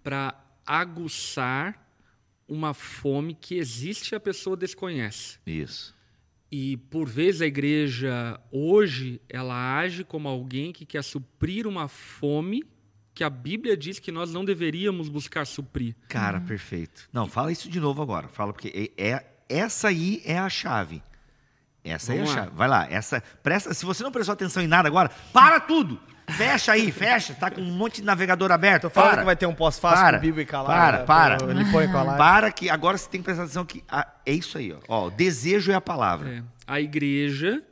Speaker 3: para aguçar uma fome que existe e a pessoa desconhece.
Speaker 2: Isso.
Speaker 3: E por vezes a igreja hoje ela age como alguém que quer suprir uma fome que a Bíblia diz que nós não deveríamos buscar suprir.
Speaker 2: Cara, perfeito. Não, fala isso de novo agora. Fala, porque é, é- essa aí é a chave. Essa aí é a
Speaker 3: Vamos lá.
Speaker 2: chave. Vai lá. Essa, presta, se você não prestou atenção em nada agora, para tudo! Fecha aí, fecha. Tá com um monte de navegador aberto.
Speaker 1: Tô falando
Speaker 2: para.
Speaker 1: que vai ter um pós-fácil
Speaker 2: Para,
Speaker 1: com Bíblia e Calada.
Speaker 2: para, para.
Speaker 1: Ele põe com a live.
Speaker 2: Para que agora você tem que prestar atenção que ah, é isso aí, ó. Ó, o desejo é a palavra.
Speaker 3: É, a igreja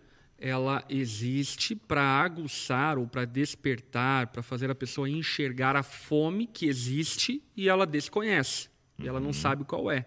Speaker 3: ela existe para aguçar ou para despertar, para fazer a pessoa enxergar a fome que existe e ela desconhece. E ela não sabe qual é.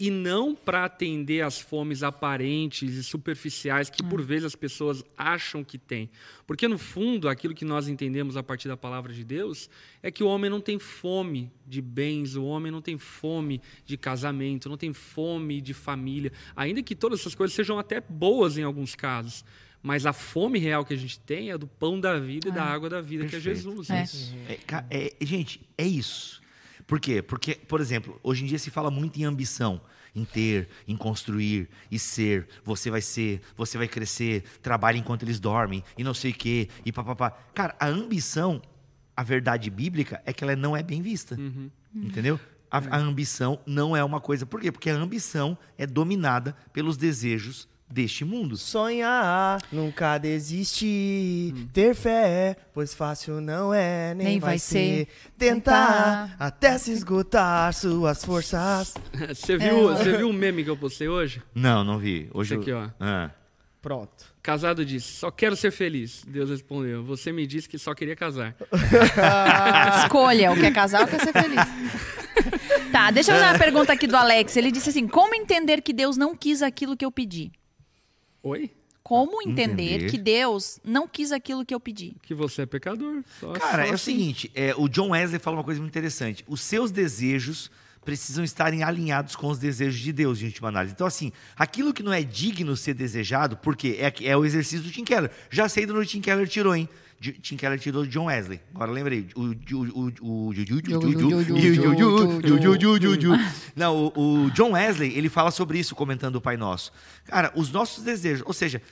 Speaker 3: E não para atender às fomes aparentes e superficiais que por vezes as pessoas acham que tem. Porque no fundo, aquilo que nós entendemos a partir da palavra de Deus é que o homem não tem fome de bens, o homem não tem fome de casamento, não tem fome de família, ainda que todas essas coisas sejam até boas em alguns casos. Mas a fome real que a gente tem é do pão da vida e da água da vida, que é
Speaker 2: Perfeito.
Speaker 3: Jesus.
Speaker 4: É.
Speaker 2: É, ca- é, gente, é isso. Por quê? Porque, por exemplo, hoje em dia se fala muito em ambição, em ter, em construir e ser. Você vai ser, você vai crescer, trabalha enquanto eles dormem e não sei o quê, e papapá. Cara, a ambição, a verdade bíblica é que ela não é bem vista. Entendeu? A, a ambição não é uma coisa. Por quê? Porque a ambição é dominada pelos desejos deste mundo.
Speaker 1: Sonhar, nunca desistir, ter fé, pois fácil não é, nem,
Speaker 4: Nem
Speaker 1: vai,
Speaker 4: vai
Speaker 1: ser.
Speaker 4: ser.
Speaker 1: Tentar,
Speaker 4: Tentar.
Speaker 1: até se esgotar suas forças.
Speaker 3: Você viu, você viu o meme que eu postei hoje?
Speaker 2: Não, não vi. Hoje
Speaker 3: Esse aqui,
Speaker 2: eu...
Speaker 3: ó.
Speaker 2: Ah.
Speaker 1: Pronto.
Speaker 3: Casado disse: Só quero ser feliz. Deus respondeu: Você me disse que só queria casar.
Speaker 4: Escolha o que é casar ou quer ser feliz. tá, deixa eu fazer uma pergunta aqui do Alex. Ele disse assim: como entender que Deus não quis aquilo que eu pedi?
Speaker 3: Oi?
Speaker 4: Como entender,
Speaker 2: Entender.
Speaker 4: que Deus não quis aquilo que eu pedi?
Speaker 3: Que você é pecador. Só-
Speaker 2: Cara,
Speaker 3: só
Speaker 2: é o
Speaker 3: assim.
Speaker 2: seguinte, é, o John Wesley fala uma coisa muito interessante. Os seus desejos precisam estarem alinhados com os desejos de Deus, de última análise. Então, assim, aquilo que não é digno ser desejado, porque é, é o exercício do Tim Keller. Já sei de onde o Tim Keller tirou, hein? Tim Keller tirou de John Wesley. Agora lembrei. O, o, o, o, o- não, o, o John Wesley, ele fala sobre isso comentando o Pai Nosso. Cara, os nossos desejos, ou seja,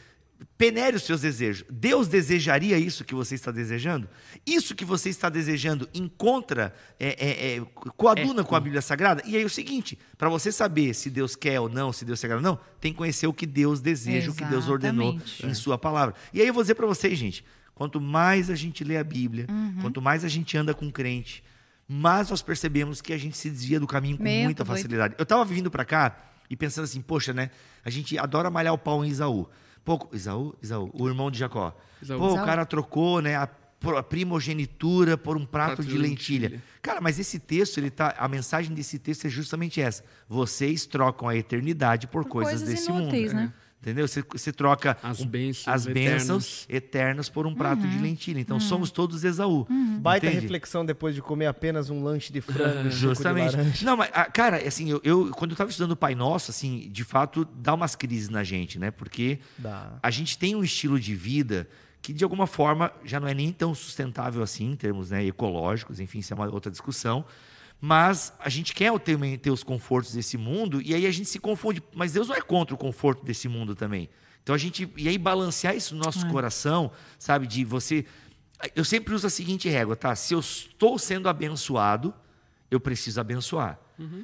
Speaker 2: penere os seus desejos. Deus desejaria isso que você está desejando? Isso que você está desejando encontra, é, é, é, coaduna com a Bíblia Sagrada? E aí é o seguinte, para você saber se Deus quer ou não, se Deus quer ou não, tem que conhecer o que Deus deseja, o que Deus ordenou em sua palavra. E aí eu vou dizer para vocês, gente, quanto mais a gente lê a Bíblia,
Speaker 4: Uhum.
Speaker 2: quanto mais a gente anda com crente, mais nós percebemos que a gente se desvia do caminho com
Speaker 4: Meu,
Speaker 2: muita
Speaker 4: doido.
Speaker 2: facilidade. Eu tava vindo para cá e pensando assim, poxa, né? A gente adora malhar o pau em Isaú. Pô, Isaú? Isaú, o irmão de Jacó.
Speaker 3: Isaú.
Speaker 2: Pô,
Speaker 4: Isaú.
Speaker 2: o cara trocou, né, a, a primogenitura por um prato,
Speaker 3: Prato
Speaker 2: de
Speaker 3: de
Speaker 2: lentilha.
Speaker 3: lentilha.
Speaker 2: Cara, mas esse texto, ele tá, a mensagem desse texto é justamente essa. Vocês trocam a eternidade por,
Speaker 4: Por
Speaker 2: coisas,
Speaker 4: coisas
Speaker 2: desse
Speaker 4: inúteis,
Speaker 2: mundo.
Speaker 4: né?
Speaker 2: Entendeu? Você, você troca
Speaker 3: As
Speaker 2: um-
Speaker 3: bênçãos
Speaker 2: as bênçãos
Speaker 3: eternas.
Speaker 2: eternas por um prato de lentilha. Então somos todos Esaú.
Speaker 1: Baita
Speaker 2: entende?
Speaker 1: reflexão depois de comer apenas um lanche de frango. de
Speaker 2: Justamente.
Speaker 1: laranja.
Speaker 2: Não, mas, ah, cara, assim, eu, eu- quando eu estava estudando o Pai Nosso, assim, de fato, dá umas crises na gente, né? Porque
Speaker 1: Dá.
Speaker 2: a gente tem um estilo de vida que, de alguma forma, já não é nem tão sustentável assim, em termos né, ecológicos, enfim, isso é uma outra discussão. Mas a gente quer ter, ter os confortos desse mundo e aí a gente se confunde. Mas Deus não é contra o conforto desse mundo também. Então a gente. E aí balancear isso no nosso coração, sabe? De você. Eu sempre uso a seguinte régua, tá? Se eu estou sendo abençoado, eu preciso abençoar.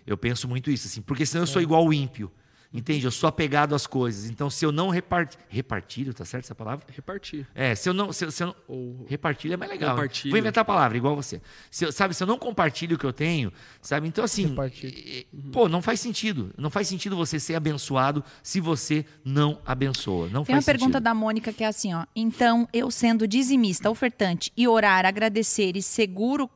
Speaker 2: Eu penso muito isso, assim, porque senão eu sou igual o ímpio. Entende? Eu sou apegado às coisas. Então, se eu não repartir. Repartilho, tá certo essa palavra?
Speaker 3: Repartir.
Speaker 2: É, se eu não. Se, eu- se eu não
Speaker 3: Ou
Speaker 2: repartilho é mais legal. né? Vou inventar a palavra, igual você. Se eu- sabe, se eu não compartilho o que eu tenho, sabe? Então, assim.
Speaker 1: Repartilho.
Speaker 2: eh, eh, Pô, não faz sentido. Não faz sentido você ser abençoado se você não abençoa. Não
Speaker 4: Tem uma
Speaker 2: faz
Speaker 4: pergunta
Speaker 2: sentido.
Speaker 4: da Mônica que é assim, ó. Então, eu sendo dizimista, ofertante e orar, agradecer e seguro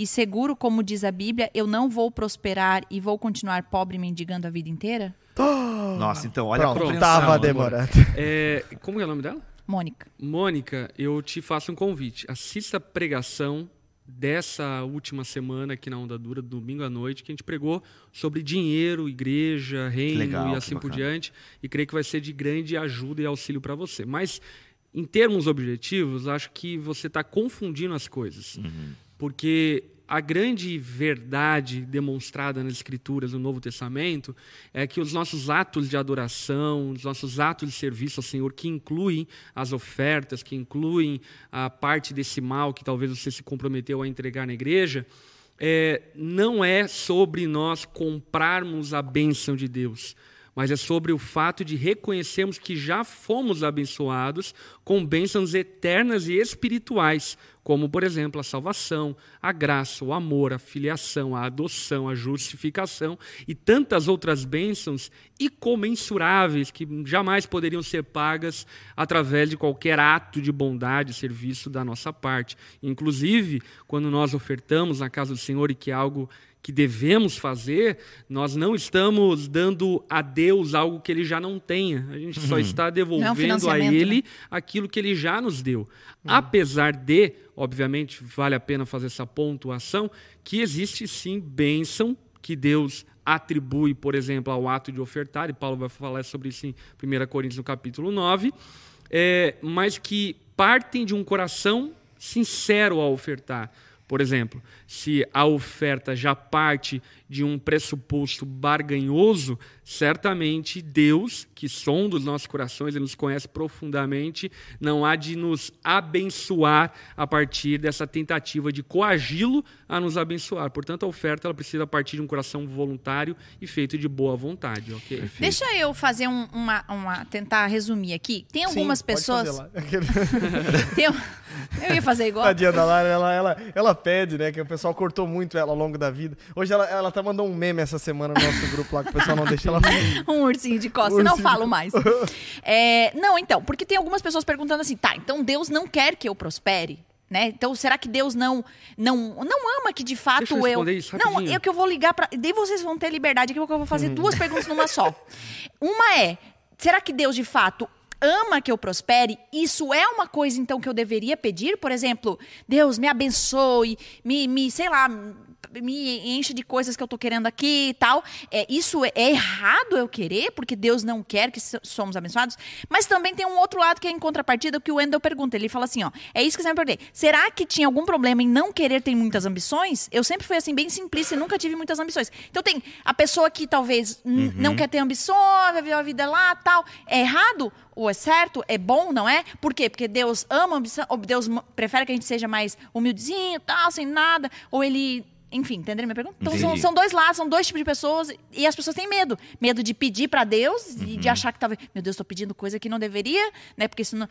Speaker 4: e seguro, como diz a Bíblia, eu não vou prosperar e vou continuar pobre mendigando a vida inteira?
Speaker 2: Nossa, então, olha a
Speaker 1: Pronto,
Speaker 2: compreensão.
Speaker 1: tava demorando.
Speaker 3: É, como é o nome dela?
Speaker 4: Mônica.
Speaker 3: Mônica, eu te faço um convite. Assista a pregação dessa última semana aqui na Onda Dura, domingo à noite, que a gente pregou sobre dinheiro, igreja, reino
Speaker 2: legal,
Speaker 3: e assim por diante. E creio que vai ser de grande ajuda e auxílio para você. Mas, em termos objetivos, acho que você está confundindo as coisas.
Speaker 2: Uhum.
Speaker 3: Porque a grande verdade demonstrada nas Escrituras do Novo Testamento é que os nossos atos de adoração, os nossos atos de serviço ao Senhor, que incluem as ofertas, que incluem a parte desse mal que talvez você se comprometeu a entregar na igreja, é, não é sobre nós comprarmos a bênção de Deus, mas é sobre o fato de reconhecermos que já fomos abençoados com bênçãos eternas e espirituais, como, por exemplo, a salvação, a graça, o amor, a filiação, a adoção, a justificação e tantas outras bênçãos incomensuráveis que jamais poderiam ser pagas através de qualquer ato de bondade, serviço da nossa parte. Inclusive, quando nós ofertamos na casa do Senhor e que é algo que devemos fazer, nós não estamos dando a Deus algo que ele já não tenha. A gente só está devolvendo a
Speaker 4: financiamento,
Speaker 3: ele aquilo que ele já nos deu. Apesar de, obviamente, vale a pena fazer essa pontuação, que existe sim bênção que Deus atribui, por exemplo, ao ato de ofertar, e Paulo vai falar sobre isso em 1 Coríntios no capítulo 9, é, mas que partem de um coração sincero ao ofertar. Por exemplo, se a oferta já parte de um pressuposto barganhoso, certamente Deus, que sonda os nossos corações e nos conhece profundamente, não há de nos abençoar a partir dessa tentativa de coagi-lo a nos abençoar. Portanto, a oferta ela precisa partir de um coração voluntário e feito de boa vontade, ok?
Speaker 4: Deixa eu fazer um- uma, uma- tentar resumir aqui. Tem algumas
Speaker 1: Sim, pode
Speaker 4: pessoas.
Speaker 1: fazer lá.
Speaker 4: tem eu ia fazer igual.
Speaker 1: Tadinha da Lara, ela, ela, ela pede, né? Que o pessoal cortou muito ela ao longo da vida. Hoje ela, ela tá mandando um meme essa semana no nosso grupo lá, que o pessoal não deixa ela
Speaker 4: um ursinho de costa,
Speaker 1: Ursinho
Speaker 4: não
Speaker 1: de
Speaker 4: falo mais. É, não, então, porque tem algumas pessoas perguntando assim, tá, então Deus não quer que eu prospere? Né? Então, será que Deus não não não ama que de fato
Speaker 3: Deixa eu responder isso
Speaker 4: Não,
Speaker 3: rapidinho.
Speaker 4: é que eu vou ligar para. Daí vocês vão ter liberdade, que eu vou fazer duas perguntas numa só. Uma é: será que Deus de fato ama que eu prospere, isso é uma coisa então que eu deveria pedir? Por exemplo, Deus me abençoe, me, me sei lá, me enche de coisas que eu tô querendo aqui e tal. É, isso é, é errado eu querer, porque Deus não quer que somos abençoados. Mas também tem um outro lado que é em contrapartida que o Wendel pergunta. Ele fala assim, ó, é isso que eu sempre perguntei. Será que tinha algum problema em não querer ter muitas ambições? Eu sempre fui assim, bem simplista e nunca tive muitas ambições. Então tem a pessoa que talvez uhum. não quer ter ambições, vai viver a vida lá tal. É errado? Ou é certo, é bom, não é? Por quê? Porque Deus ama ambição, Deus prefere que a gente seja mais humildezinho, tal, sem nada, ou ele enfim, entenderam minha pergunta? Então são, são, dois lados, são dois tipos de pessoas e as pessoas têm medo. Medo de pedir para Deus uhum. e de achar que talvez, meu Deus, estou pedindo coisa que não deveria, né? Porque isso não.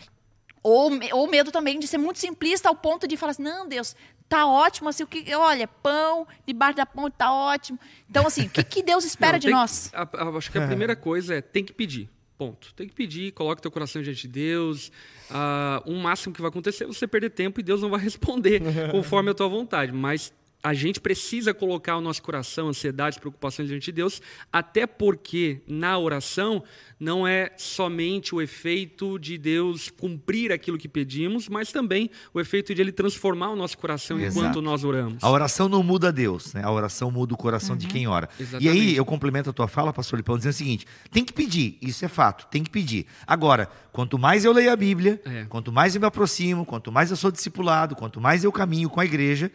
Speaker 4: Ou, ou medo também de ser muito simplista ao ponto de falar assim, não, Deus, tá ótimo, assim, o que, olha, pão debaixo da ponte tá ótimo. Então, assim, o que, que Deus espera não, de nós?
Speaker 3: Que, a, a, acho que a é. primeira coisa é, tem que pedir. Ponto. Tem que pedir, coloque teu coração diante de Deus. Uh, o máximo que vai acontecer é você perder tempo e Deus não vai responder conforme a tua vontade. Mas a gente precisa colocar o nosso coração, ansiedades, preocupações diante de Deus, até porque na oração não é somente o efeito de Deus cumprir aquilo que pedimos, mas também o efeito de Ele transformar o nosso coração Exato. enquanto nós oramos.
Speaker 2: A oração não muda Deus, né? a oração muda o coração uhum. de quem ora. Exatamente. E aí eu complemento a tua fala, pastor Lipão, dizendo o seguinte: tem que pedir, isso é fato, tem que pedir. Agora, quanto mais eu leio a Bíblia, é. quanto mais eu me aproximo, quanto mais eu sou discipulado, quanto mais eu caminho com a igreja,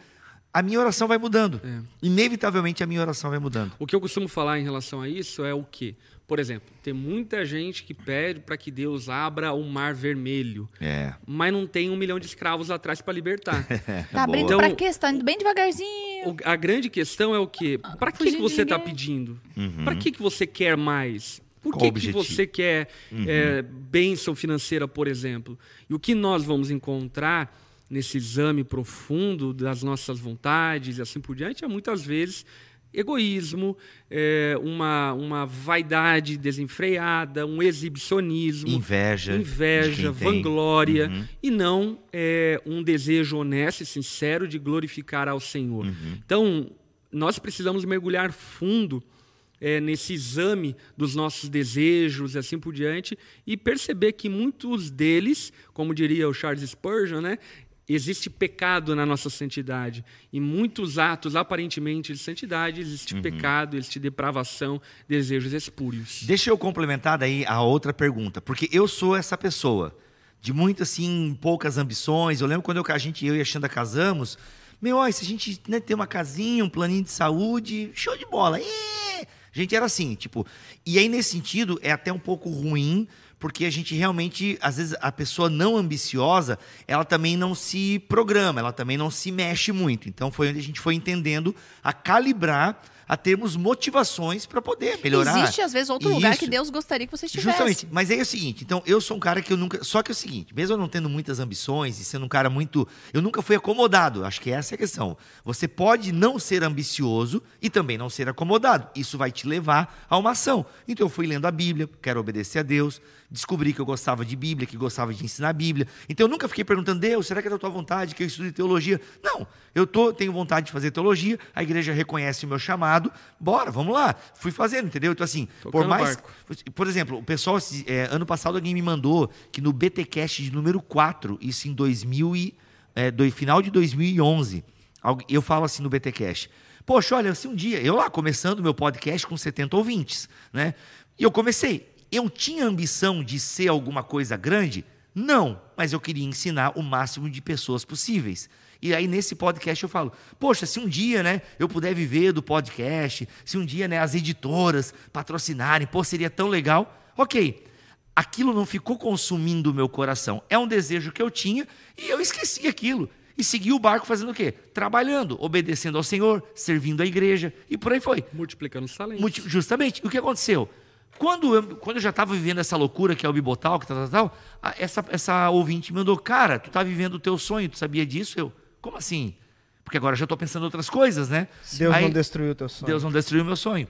Speaker 2: a minha oração vai mudando. É. Inevitavelmente a minha oração vai mudando.
Speaker 3: O que eu costumo falar em relação a isso é o quê? Por exemplo, tem muita gente que pede para que Deus abra o mar vermelho,
Speaker 2: é.
Speaker 3: mas não tem um milhão de escravos atrás para libertar.
Speaker 4: tá abrindo então, para quê? Está indo bem devagarzinho.
Speaker 3: a grande questão é o quê? Para que, que você está pedindo? Uhum. Para que, que você quer mais? Por que, que você quer uhum. é, bênção financeira, por exemplo? E o que nós vamos encontrar nesse exame profundo das nossas vontades e assim por diante, é muitas vezes egoísmo, é, uma, uma vaidade desenfreada, um exibicionismo,
Speaker 2: inveja,
Speaker 3: inveja vanglória, uhum. e não é, um desejo honesto e sincero de glorificar ao Senhor. Uhum. Então, nós precisamos mergulhar fundo é, nesse exame dos nossos desejos e assim por diante, e perceber que muitos deles, como diria o Charles Spurgeon, né, existe pecado na nossa santidade. Em muitos atos, aparentemente, de santidade, existe uhum. pecado, existe depravação, desejos espúrios.
Speaker 2: Deixa eu complementar daí a outra pergunta, porque eu sou essa pessoa de muitas, assim, poucas ambições. Eu lembro quando eu, a gente, eu e a Xanda casamos, meu, ó, se a gente né, ter uma casinha, um planinho de saúde, show de bola. E... A gente era assim, tipo. E aí, nesse sentido, é até um pouco ruim, porque a gente realmente, às vezes, a pessoa não ambiciosa, ela também não se programa, ela também não se mexe muito. Então foi onde a gente foi entendendo a calibrar a termos motivações para poder melhorar.
Speaker 4: Existe, às vezes, outro Isso. lugar que Deus gostaria que você estivesse.
Speaker 2: Justamente. Mas aí é o seguinte, então, eu sou um cara que eu nunca... Só que é o seguinte, mesmo eu não tendo muitas ambições e sendo um cara muito... Eu nunca fui acomodado, acho que essa é a questão. Você pode não ser ambicioso e também não ser acomodado. Isso vai te levar a uma ação. Então, eu fui lendo a Bíblia, quero obedecer a Deus, descobri que eu gostava de Bíblia, que gostava de ensinar a Bíblia. Então eu nunca fiquei perguntando, Deus, será que é da tua vontade que eu estude teologia? Não, eu tô, tenho vontade de fazer teologia, a igreja reconhece o meu chamado, bora, vamos lá. Fui fazendo, entendeu? Então assim, Tocando por mais. Por exemplo, o pessoal, é, ano passado alguém me mandou que no BTcast de número 4, isso em 2000 e, é, do final de 2011, eu falo assim no BTcast. Poxa, olha, se um dia, eu lá começando meu podcast com 70 ouvintes, né? E eu comecei, eu tinha ambição de ser alguma coisa grande? Não, mas eu queria ensinar o máximo de pessoas possíveis. E aí nesse podcast eu falo, poxa, se um dia, né, eu puder viver do podcast, se um dia, né, as editoras patrocinarem, pô, seria tão legal. OK. Aquilo não ficou consumindo o meu coração. É um desejo que eu tinha e eu esqueci aquilo e segui o barco fazendo o quê? Trabalhando, obedecendo ao Senhor, servindo a igreja e por aí foi.
Speaker 3: Multiplicando os talentos. Multi
Speaker 2: justamente. E o que aconteceu? Quando eu, quando eu já estava vivendo essa loucura que é o Bibotal, que tal, tal, tal, essa, essa ouvinte me mandou, cara, tu está vivendo o teu sonho, tu sabia disso? Eu, como assim? Porque agora já estou pensando em outras coisas, né?
Speaker 1: Deus Aí, não destruiu o teu sonho.
Speaker 2: Deus não destruiu o meu sonho.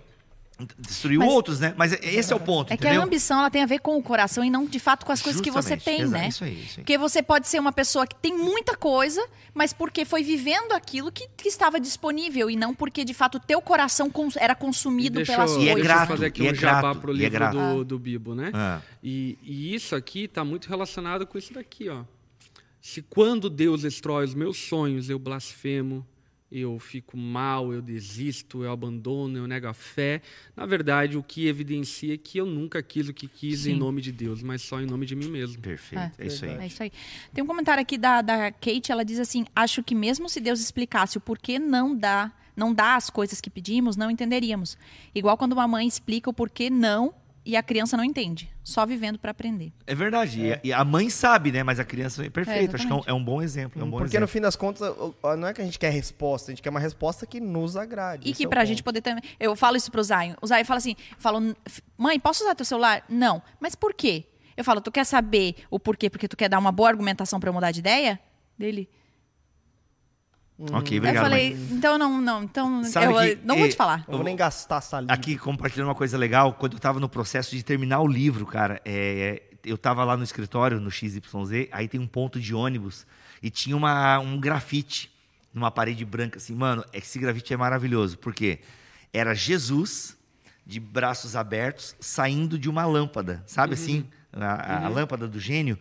Speaker 2: Destruiu
Speaker 4: Mas-
Speaker 2: outros, né? Mas esse é o ponto,
Speaker 4: É que
Speaker 2: entendeu?
Speaker 4: a ambição ela tem a ver com o coração e não de fato com as coisas que você tem,
Speaker 2: exa-
Speaker 4: né?
Speaker 2: Isso aí, isso aí.
Speaker 4: Porque você pode ser uma pessoa que tem muita coisa, mas porque foi vivendo aquilo que, que estava disponível e não porque de fato o teu coração cons- era consumido
Speaker 3: deixa
Speaker 4: pelas
Speaker 3: eu,
Speaker 2: E é
Speaker 4: coisas.
Speaker 3: deixa eu
Speaker 2: grato,
Speaker 3: fazer aqui
Speaker 2: e
Speaker 3: um
Speaker 2: é
Speaker 3: jabá
Speaker 2: grato,
Speaker 3: pro
Speaker 2: e é
Speaker 3: livro
Speaker 2: grato.
Speaker 3: do, do Bibo, né?
Speaker 2: Ah.
Speaker 3: E, e isso aqui está muito relacionado com isso daqui, ó. Se quando Deus destrói os meus sonhos, eu blasfemo, eu fico mal, eu desisto, eu abandono, eu nego a fé, na verdade o que evidencia é que eu nunca quis o que quis em
Speaker 4: Sim.
Speaker 3: nome de Deus, mas só em nome de mim mesmo.
Speaker 2: Perfeito, é, isso aí.
Speaker 4: É isso aí. Tem um comentário aqui da, da Kate, ela diz assim: acho que mesmo se Deus explicasse o porquê não dá, não dá as coisas que pedimos, não entenderíamos. Igual quando uma mãe explica o porquê não e a criança não entende, só vivendo para aprender.
Speaker 2: É verdade. E a- E a mãe sabe, né? Mas a criança é perfeita. Acho que é um, é um bom exemplo. É um bom
Speaker 1: Porque no
Speaker 2: exemplo.
Speaker 1: fim das contas, não é que a gente quer resposta, a gente quer uma resposta que nos agrade.
Speaker 4: E
Speaker 1: Esse
Speaker 4: que
Speaker 1: é
Speaker 4: pra
Speaker 1: ponto.
Speaker 4: gente poder também. Eu falo isso pro Zion. O Zion fala assim: falo, mãe, posso usar teu celular? Não. Mas por quê? Eu falo, tu quer saber o porquê? Porque tu quer dar uma boa argumentação pra eu mudar de ideia? Dele.
Speaker 2: Ok,
Speaker 4: Aí
Speaker 2: obrigado.
Speaker 4: eu falei,
Speaker 2: mãe.
Speaker 4: então não, não, então
Speaker 2: Sabe
Speaker 4: eu
Speaker 2: que,
Speaker 4: não vou te falar.
Speaker 1: Não vou nem gastar saliva.
Speaker 2: Aqui, compartilhando uma coisa legal, quando eu tava no processo de terminar o livro, cara, é, eu tava lá no escritório, no XYZ, aí tem um ponto de ônibus e tinha uma, um grafite numa parede branca, assim, mano, esse grafite é maravilhoso, porque era Jesus de braços abertos saindo de uma lâmpada, sabe assim? A, a- a lâmpada do gênio.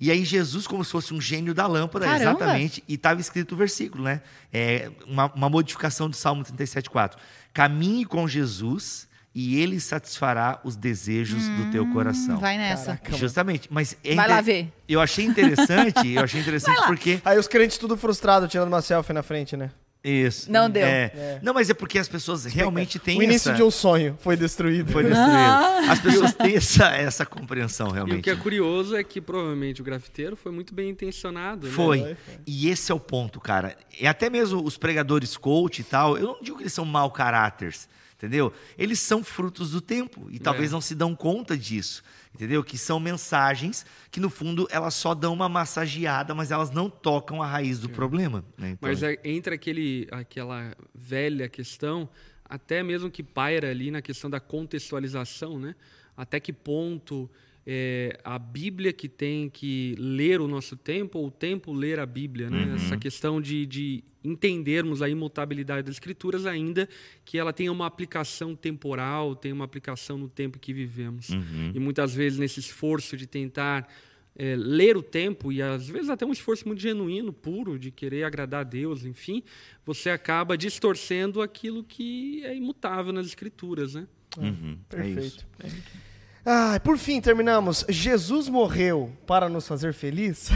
Speaker 2: E aí Jesus, como se fosse um gênio da lâmpada,
Speaker 4: Caramba!
Speaker 2: exatamente, e estava escrito o versículo, né? É uma, uma modificação do Salmo 37,4. Caminhe com Jesus e ele satisfará os desejos do teu coração.
Speaker 4: Hum, Vai nessa.
Speaker 1: Caraca.
Speaker 2: Justamente, mas é
Speaker 4: Vai lá ver.
Speaker 2: Eu achei interessante, eu achei interessante porque
Speaker 1: Aí os crentes tudo frustrado tirando uma selfie na frente, né?
Speaker 2: Isso.
Speaker 4: Não deu.
Speaker 2: É. Não, mas é porque as pessoas realmente têm
Speaker 1: o início
Speaker 2: essa
Speaker 1: de um sonho foi destruído.
Speaker 2: foi destruído. As pessoas têm essa, essa compreensão
Speaker 3: E o
Speaker 2: realmente.
Speaker 3: que é curioso é que provavelmente o grafiteiro foi muito bem intencionado. né?
Speaker 2: Foi.
Speaker 1: Foi.
Speaker 2: E esse é o ponto, cara. E até mesmo os pregadores coach e tal, eu não digo que eles são mau caráteres, entendeu? Eles são frutos do tempo e talvez
Speaker 3: É.
Speaker 2: não se dão conta disso, entendeu? Que são mensagens que no fundo elas só dão uma massageada, mas elas não tocam a raiz do problema. né? Então,
Speaker 3: Mas é, entra aquele, aquela velha questão, até mesmo que paira ali na questão da contextualização, né? Até que ponto é, a Bíblia que tem que ler o nosso tempo ou o tempo ler a Bíblia, né?
Speaker 2: Uhum.
Speaker 3: Essa questão de, de entendermos a imutabilidade das Escrituras, ainda que ela tenha uma aplicação temporal, tenha uma aplicação no tempo que vivemos.
Speaker 2: Uhum.
Speaker 3: E muitas vezes nesse esforço de tentar é, ler o tempo e às vezes até um esforço muito genuíno, puro, de querer agradar a Deus, enfim, você acaba distorcendo aquilo que é imutável nas escrituras, né?
Speaker 2: uhum, é isso.
Speaker 1: Perfeito. Ah, por fim, terminamos. Jesus morreu para nos fazer feliz?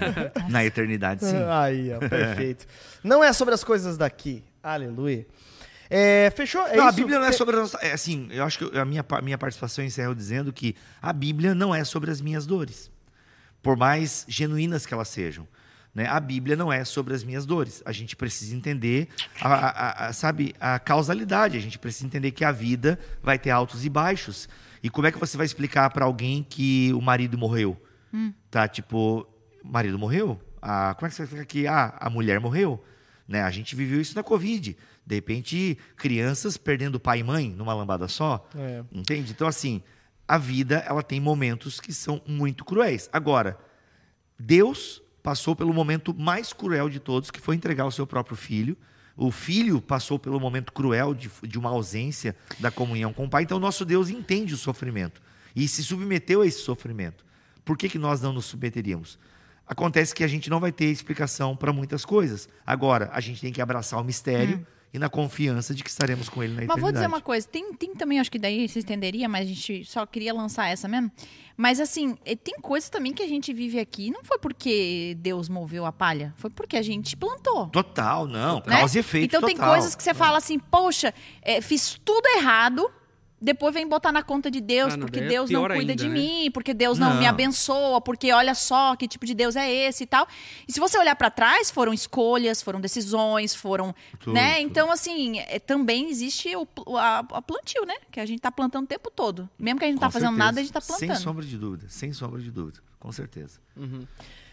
Speaker 2: Na eternidade, sim.
Speaker 1: Aí, ó, perfeito. Não é sobre as coisas daqui. Aleluia. É, fechou? É
Speaker 2: não, a
Speaker 1: isso?
Speaker 2: Bíblia não é sobre as, é, assim, eu acho que a minha, minha participação encerra dizendo que a Bíblia não é sobre as minhas dores. Por mais genuínas que elas sejam. Né? A Bíblia não é sobre as minhas dores. A gente precisa entender, a, a- a- sabe, a causalidade. A gente precisa entender que a vida vai ter altos e baixos. E como é que você vai explicar para alguém que o marido morreu? Tá, tipo, o marido morreu? Ah, como é que você vai explicar que ah, a mulher morreu? Né? A gente viveu isso na Covid. De repente, crianças perdendo pai e mãe numa lambada só.
Speaker 1: É.
Speaker 2: Entende? Então, assim, a vida ela tem momentos que são muito cruéis. Agora, Deus passou pelo momento mais cruel de todos, que foi entregar o seu próprio filho. O filho passou pelo momento cruel de, de uma ausência da comunhão com o pai. Então, nosso Deus entende o sofrimento e se submeteu a esse sofrimento. Por que, que nós não nos submeteríamos? Acontece que a gente não vai ter explicação para muitas coisas. Agora, a gente tem que abraçar o mistério e na confiança de que estaremos com ele na
Speaker 4: Mas
Speaker 2: eternidade.
Speaker 4: vou dizer uma coisa, tem, tem também, acho que daí se estenderia, mas a gente só queria lançar essa mesmo. Mas assim, eh, tem coisas também que a gente vive aqui, não foi porque Deus moveu a palha, foi porque a gente plantou.
Speaker 2: Total, não.
Speaker 4: né?
Speaker 2: Causa e efeito
Speaker 4: então tem
Speaker 2: total.
Speaker 4: coisas que você fala assim, poxa, eh, fiz tudo errado, depois vem botar na conta de Deus,
Speaker 3: Ah, não,
Speaker 4: porque
Speaker 3: é
Speaker 4: Deus não
Speaker 3: pior
Speaker 4: cuida
Speaker 3: ainda,
Speaker 4: de
Speaker 3: né?
Speaker 4: mim, porque Deus não, me
Speaker 2: Não.
Speaker 4: abençoa, porque olha só que tipo de Deus é esse e tal. E se você olhar pra trás, foram escolhas, foram decisões, foram,
Speaker 2: Tudo,
Speaker 4: né?
Speaker 2: tudo.
Speaker 4: Então assim, eh, também existe o a, a plantio, né? Que a gente tá plantando o tempo todo. Mesmo que a gente não tá
Speaker 2: Com
Speaker 4: fazendo
Speaker 2: certeza.
Speaker 4: nada, a gente tá plantando.
Speaker 2: Sem sombra de dúvida, sem sombra de dúvida, com certeza.
Speaker 3: Uhum.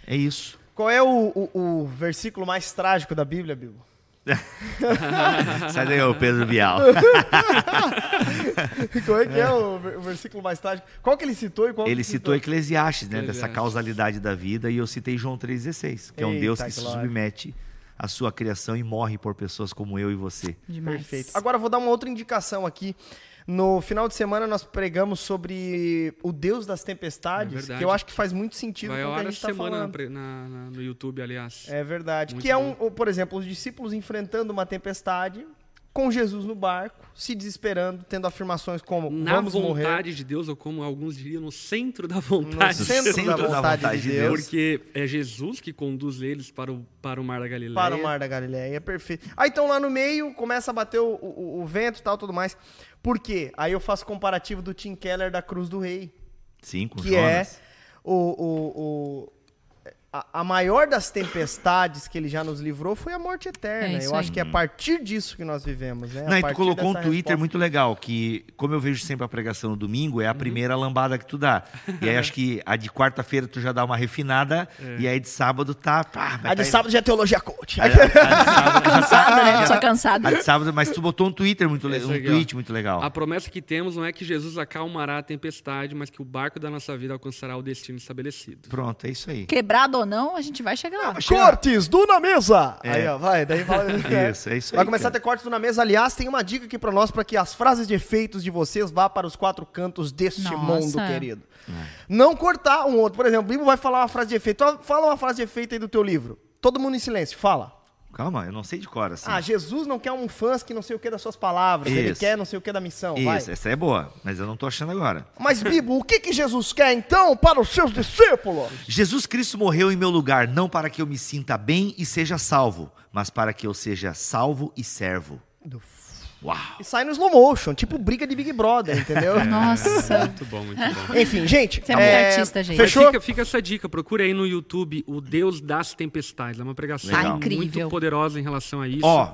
Speaker 2: É isso.
Speaker 1: Qual é o, o- o versículo mais trágico da Bíblia, Bibo?
Speaker 2: Sai daí, ô Pedro Bial.
Speaker 1: Como é que é o, ver- o versículo mais trágico? Qual que ele citou e qual
Speaker 2: Ele
Speaker 1: que
Speaker 2: citou Eclesiastes, né? Dessa
Speaker 3: Eclesiastes.
Speaker 2: causalidade da vida, e eu citei João 3,16, que é um
Speaker 1: Eita,
Speaker 2: Deus que se
Speaker 1: glória.
Speaker 2: submete à sua criação e morre por pessoas como eu e você.
Speaker 4: Demais.
Speaker 1: Perfeito. Agora eu vou dar uma outra indicação aqui. No final de semana nós pregamos sobre o Deus das
Speaker 3: É
Speaker 1: tempestades,
Speaker 3: verdade.
Speaker 1: que eu acho que faz muito sentido
Speaker 3: Vai
Speaker 1: com o que a gente está
Speaker 3: semana na
Speaker 1: falando.
Speaker 3: na- na- no YouTube, aliás.
Speaker 1: É verdade.
Speaker 3: Muito
Speaker 1: que é
Speaker 3: bom.
Speaker 1: um, por exemplo, os discípulos enfrentando uma tempestade, com Jesus no barco, se desesperando, tendo afirmações como
Speaker 3: Na
Speaker 1: vamos morrer.
Speaker 3: vontade de Deus, ou como alguns diriam, no centro da
Speaker 1: No
Speaker 3: vontade.
Speaker 1: centro,
Speaker 2: centro
Speaker 1: da
Speaker 2: da
Speaker 1: vontade,
Speaker 2: vontade
Speaker 1: de
Speaker 2: de
Speaker 1: Deus.
Speaker 3: Porque é Jesus que conduz eles para o, para o Mar da Galileia.
Speaker 1: Para o Mar da Galileia, perfeito. Aí então lá no meio começa a bater o, o- o vento e tal, tudo mais. Por quê? Aí eu faço comparativo do Tim Keller da Cruz do Rei,
Speaker 2: Sim, com
Speaker 1: que
Speaker 2: Jonas.
Speaker 1: é o, o, o- a, a maior das tempestades que ele já nos livrou foi a morte eterna.
Speaker 4: É
Speaker 1: eu acho
Speaker 4: aí.
Speaker 1: que é a partir disso que nós vivemos, né? A
Speaker 2: Não, e tu colocou um Twitter
Speaker 1: resposta.
Speaker 2: muito legal, que, como eu vejo sempre a pregação no domingo, é a primeira lambada que tu dá. E aí acho que a de quarta-feira tu já dá uma refinada, e aí de sábado tá. pá,
Speaker 1: A de
Speaker 2: tá-
Speaker 1: sábado já é teologia coach.
Speaker 2: A, a de sábado
Speaker 4: Cansada, né? Só cansada.
Speaker 2: A de sábado, mas tu botou um Twitter muito legal, um
Speaker 3: ó.
Speaker 2: tweet muito legal.
Speaker 3: A promessa que temos não é que Jesus acalmará a tempestade, mas que o barco da nossa vida alcançará o destino estabelecido.
Speaker 2: Pronto, é isso aí.
Speaker 4: Quebrado ou não, a gente vai chegar lá.
Speaker 1: Cortes do Na Mesa!
Speaker 2: É.
Speaker 1: Aí, ó, vai, daí fala.
Speaker 2: Isso, é isso aí.
Speaker 1: Vai começar a
Speaker 2: cara.
Speaker 1: ter cortes do Na Mesa. Aliás, tem uma dica aqui pra nós, pra que as frases de efeitos de vocês vá para os quatro cantos deste
Speaker 4: Nossa.
Speaker 1: mundo, querido. Não cortar um outro. Por exemplo, o Bibo vai falar uma frase de efeito. Fala uma frase de efeito aí do teu livro. Todo mundo em silêncio, fala.
Speaker 2: Calma, eu não sei de cor, assim.
Speaker 1: Ah, Jesus não quer um fãs que não sei o que das suas palavras. Ele
Speaker 2: Isso.
Speaker 1: quer não sei o que da missão. vai.
Speaker 2: Isso, essa é boa, mas eu não tô achando agora.
Speaker 1: Mas, Bibo, o que, que Jesus quer então para os seus discípulos?
Speaker 2: Jesus Cristo morreu em meu lugar, não para que eu me sinta bem e seja salvo, mas para que eu seja salvo e servo. Uau!
Speaker 1: E sai no slow motion, tipo briga de Big Brother, entendeu?
Speaker 4: Nossa.
Speaker 3: Muito bom, muito bom.
Speaker 1: Enfim, gente.
Speaker 4: Você é muito artista, gente.
Speaker 1: Fechou?
Speaker 3: Fica, fica essa dica, procure aí no YouTube o Deus das Tempestades. É uma pregação
Speaker 4: Tá
Speaker 3: muito poderosa em relação a isso.
Speaker 2: Ó,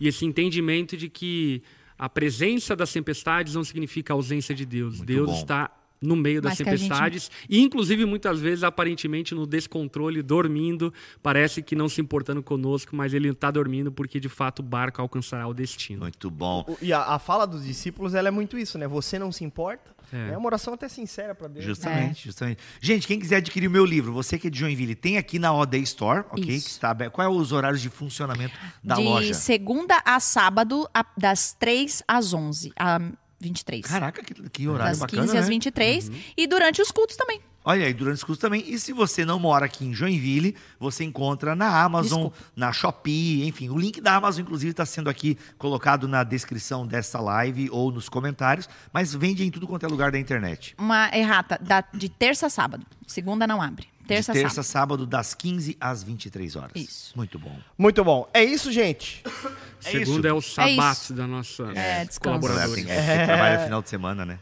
Speaker 3: E esse entendimento de que a presença das tempestades não significa a ausência de Deus.
Speaker 2: Muito
Speaker 3: Deus
Speaker 2: bom.
Speaker 3: está no meio das
Speaker 4: Mas a gente-
Speaker 3: tempestades e inclusive muitas vezes aparentemente no descontrole, dormindo, parece que não se importando conosco, mas ele está dormindo porque de fato o barco alcançará o destino.
Speaker 2: muito bom.
Speaker 1: O- E a, a fala dos discípulos, ela é muito isso, né? Você não se importa. É,
Speaker 3: É.
Speaker 1: uma oração até sincera pra Deus.
Speaker 2: Justamente, justamente. Gente, quem quiser adquirir o meu livro, você que é de Joinville, tem aqui na OD Store, ok?
Speaker 4: Isso.
Speaker 2: Que está aberto. Quais são os horários de funcionamento da
Speaker 4: de
Speaker 2: loja?
Speaker 4: segunda a sábado, a- das 3 às 11. A 23.
Speaker 2: Caraca, que, que horário
Speaker 4: das
Speaker 2: bacana,
Speaker 4: 15 às
Speaker 2: né?
Speaker 4: 23. E durante os cultos também.
Speaker 2: Olha aí, durante os cursos também. E se você não mora aqui em Joinville, você encontra na Amazon,
Speaker 4: Desculpa.
Speaker 2: na Shopee, enfim. O link da Amazon, inclusive, está sendo aqui colocado na descrição dessa live ou nos comentários. Mas vende em tudo quanto é lugar da internet.
Speaker 4: Uma errata, da- de terça a sábado. Segunda não abre. Terça
Speaker 2: de terça
Speaker 4: sábado.
Speaker 2: sábado, das 15 às 23 horas.
Speaker 4: Isso.
Speaker 2: Muito bom.
Speaker 1: Muito bom. É isso, gente.
Speaker 2: É
Speaker 3: Segundo
Speaker 2: isso.
Speaker 3: é o sabato
Speaker 4: isso.
Speaker 3: da nossa
Speaker 4: É, descanso.
Speaker 3: colaboradores.
Speaker 2: É, é, que trabalha final de semana, né?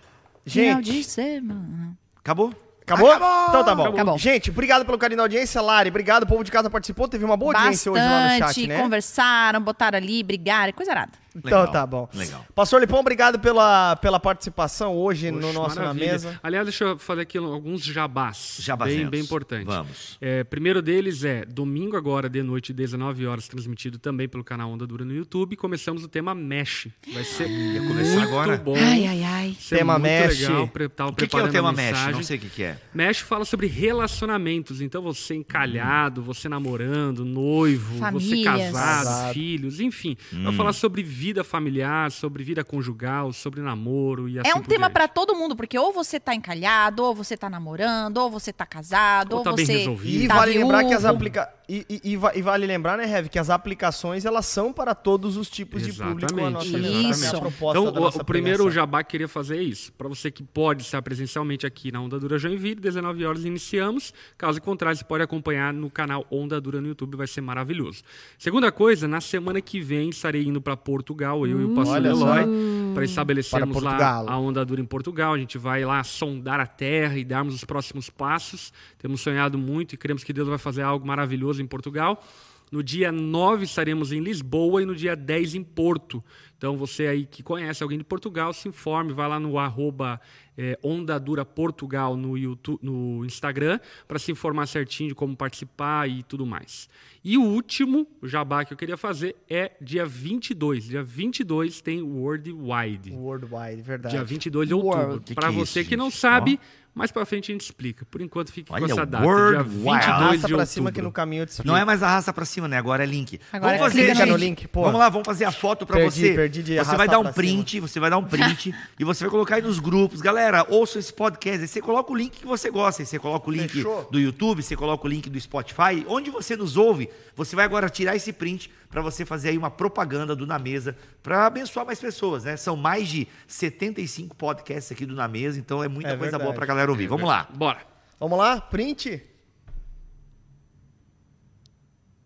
Speaker 4: Final
Speaker 1: Gente,
Speaker 4: de semana.
Speaker 2: Acabou?
Speaker 1: acabou? Então tá bom.
Speaker 4: Acabou.
Speaker 1: Gente, obrigado pelo carinho da audiência. Lari, obrigado. O povo de casa participou. Teve uma boa audiência hoje lá no
Speaker 4: Bastante,
Speaker 1: chat, né?
Speaker 4: conversaram, botaram ali, brigaram, coisa arada.
Speaker 1: Então
Speaker 2: Legal,
Speaker 1: tá bom.
Speaker 2: legal.
Speaker 1: Pastor Lipão, obrigado pela, pela participação hoje no
Speaker 3: Poxa,
Speaker 1: nosso Na
Speaker 3: maravilha.
Speaker 1: Mesa.
Speaker 3: Aliás, deixa eu fazer aqui alguns jabás.
Speaker 2: Jabazentos.
Speaker 3: Bem, bem importante.
Speaker 2: Vamos.
Speaker 3: É, primeiro deles é domingo agora de noite, 19 horas, transmitido também pelo canal Onda Dura no YouTube. Começamos o tema Mesh. Vai ser
Speaker 2: Ia começar
Speaker 3: muito
Speaker 2: agora?
Speaker 3: bom.
Speaker 4: Ai, ai, ai.
Speaker 3: Ser
Speaker 1: Tema Mesh.
Speaker 3: legal. Pre tava
Speaker 2: O que, que é o tema Mesh? Não sei o que, que é.
Speaker 3: Mesh fala sobre relacionamentos. Então, você encalhado, você namorando, noivo, você
Speaker 4: Famílias.
Speaker 3: casado,
Speaker 1: Casado.
Speaker 3: filhos, enfim. Vai falar sobre vida familiar, sobre vida conjugal, sobre namoro e assim
Speaker 4: É um
Speaker 3: por
Speaker 4: tema pra todo mundo, porque ou você tá encalhado, ou você tá namorando, ou você tá casado,
Speaker 3: Ou
Speaker 4: ou,
Speaker 3: tá bem
Speaker 4: você
Speaker 3: resolvido.
Speaker 1: E
Speaker 4: tá
Speaker 1: vale lembrar que as aplica... e, e- e va- e vale lembrar, né, Rev, que as aplicações elas são para todos os tipos de público. A nossa
Speaker 3: Exatamente,
Speaker 4: Isso.
Speaker 1: é a proposta
Speaker 3: Então,
Speaker 1: da
Speaker 3: o,
Speaker 1: nossa
Speaker 3: o primeiro
Speaker 1: premiação.
Speaker 3: jabá que queria fazer é isso. Para você que pode estar presencialmente aqui na Onda Dura Joinville, 19 horas iniciamos. Caso contrário, você pode acompanhar no canal Onda Dura no YouTube, vai ser maravilhoso. Segunda coisa, na semana que vem estarei indo para Portugal, eu e o pastor. Eloy, para estabelecermos
Speaker 1: Para
Speaker 3: lá a Onda Dura em Portugal. A gente vai lá sondar a terra e darmos os próximos passos. Temos sonhado muito e cremos que Deus vai fazer algo maravilhoso em Portugal. No dia 9 estaremos em Lisboa e no dia 10 em Porto. Então, você aí que conhece alguém de Portugal, se informe, vai lá no arroba é, Onda Dura Portugal no, YouTube, no Instagram para se informar certinho de como participar e tudo mais. E o último jabá que eu queria fazer é dia 22. Dia 22 tem Worldwide.
Speaker 1: Worldwide, verdade.
Speaker 3: Dia 22 de
Speaker 4: World.
Speaker 3: outubro. Para
Speaker 2: é
Speaker 3: você
Speaker 2: isso,
Speaker 3: que não
Speaker 2: gente?
Speaker 3: sabe, mais pra frente a gente explica. Por enquanto fique
Speaker 2: Olha,
Speaker 3: com essa data.
Speaker 2: Worldwide.
Speaker 3: Dia 22
Speaker 1: Arrasta
Speaker 3: de
Speaker 1: pra cima que no caminho eu te explico.
Speaker 2: Não é mais arrasta pra cima, né? Agora é link.
Speaker 4: Agora
Speaker 2: vamos
Speaker 4: é
Speaker 2: fazer,
Speaker 4: clica no
Speaker 2: gente.
Speaker 1: link, pô.
Speaker 2: Vamos lá, vamos fazer a foto pra
Speaker 1: Perdi,
Speaker 2: você.
Speaker 1: perdi de
Speaker 2: você vai dar um print, você vai dar um print e você vai colocar aí nos grupos. Galera, ouça esse podcast. Aí você coloca o link que você gosta. Aí você coloca o link
Speaker 1: Fechou.
Speaker 2: do YouTube, você coloca o link do Spotify. Onde você nos ouve, você vai agora tirar esse print pra você fazer aí uma propaganda do Na Mesa pra abençoar mais pessoas, né? São mais de 75 podcasts aqui do Na Mesa, então é muita
Speaker 1: É
Speaker 2: coisa
Speaker 1: verdade.
Speaker 2: boa pra galera ouvir. Vamos lá.
Speaker 3: Bora.
Speaker 1: Vamos lá? Print?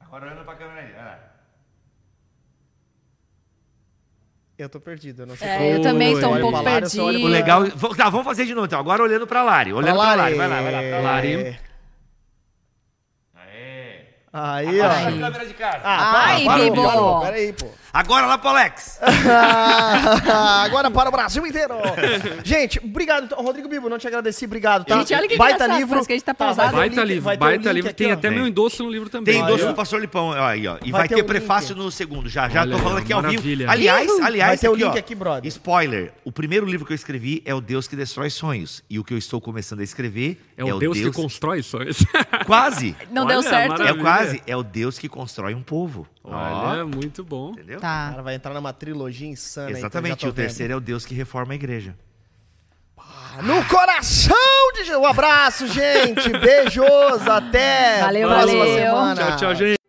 Speaker 2: Agora olhando pra câmera aí.
Speaker 1: Eu tô perdido, eu não sei
Speaker 4: É,
Speaker 1: como.
Speaker 4: eu também tô um pouco
Speaker 1: pra olho
Speaker 2: O
Speaker 1: pra-
Speaker 2: legal. Tá, vamos fazer de novo então. Agora olhando pra Lari. Olhando pra Lari. Vai lá, vai lá. Pra Lari.
Speaker 1: Lari.
Speaker 2: Aê.
Speaker 1: Aí, ó.
Speaker 2: Abaixa a câmera de casa.
Speaker 4: Ai,
Speaker 1: para,
Speaker 4: Bibo.
Speaker 1: para, Pera aí, pô.
Speaker 2: Agora lá pro Alex.
Speaker 1: Agora para o Brasil inteiro. Gente, obrigado. então. Rodrigo Bibo, não te agradeci, obrigado, tá?
Speaker 4: Gente, olha que
Speaker 1: Baita livro.
Speaker 4: que a gente tá
Speaker 1: vai
Speaker 4: pausado.
Speaker 1: o
Speaker 3: Baita
Speaker 1: link-
Speaker 3: livro,
Speaker 1: o
Speaker 3: baita
Speaker 1: link
Speaker 3: livro.
Speaker 1: aqui,
Speaker 3: Tem
Speaker 1: ó.
Speaker 3: até
Speaker 2: Tem.
Speaker 3: meu endosso no livro também.
Speaker 2: Tem
Speaker 1: ó.
Speaker 2: do Pastor Lipão aí, ó. E
Speaker 1: Vai
Speaker 2: vai,
Speaker 1: ter
Speaker 2: ter
Speaker 1: o
Speaker 2: o prefácio no segundo. Já, já
Speaker 3: Olha
Speaker 2: tô falando aqui ao vivo.
Speaker 3: maravilha.
Speaker 2: Aliás, aliás,
Speaker 1: Vai ter o
Speaker 2: aqui,
Speaker 1: link
Speaker 2: ó,
Speaker 1: aqui, brother.
Speaker 2: Spoiler: o primeiro livro que eu escrevi é O Deus que Destrói Sonhos. E o que eu estou começando a escrever
Speaker 3: É o Deus, que constrói sonhos.
Speaker 2: Quase.
Speaker 4: Não
Speaker 3: Olha,
Speaker 4: deu certo.
Speaker 3: maravilha.
Speaker 2: É quase. É o Deus que constrói um povo.
Speaker 3: Olha,
Speaker 2: Ó,
Speaker 3: muito bom.
Speaker 2: entendeu?
Speaker 1: O
Speaker 4: Tá.
Speaker 1: cara vai entrar numa trilogia insana aí,
Speaker 2: Exatamente.
Speaker 1: então
Speaker 2: E
Speaker 1: já
Speaker 2: o
Speaker 1: vendo.
Speaker 2: terceiro é o Deus que reforma a igreja.
Speaker 1: No coração de Jesus. Um abraço, gente. Beijos. Até
Speaker 4: Valeu,
Speaker 1: próxima
Speaker 4: valeu.
Speaker 1: semana.
Speaker 3: Tchau, tchau, gente.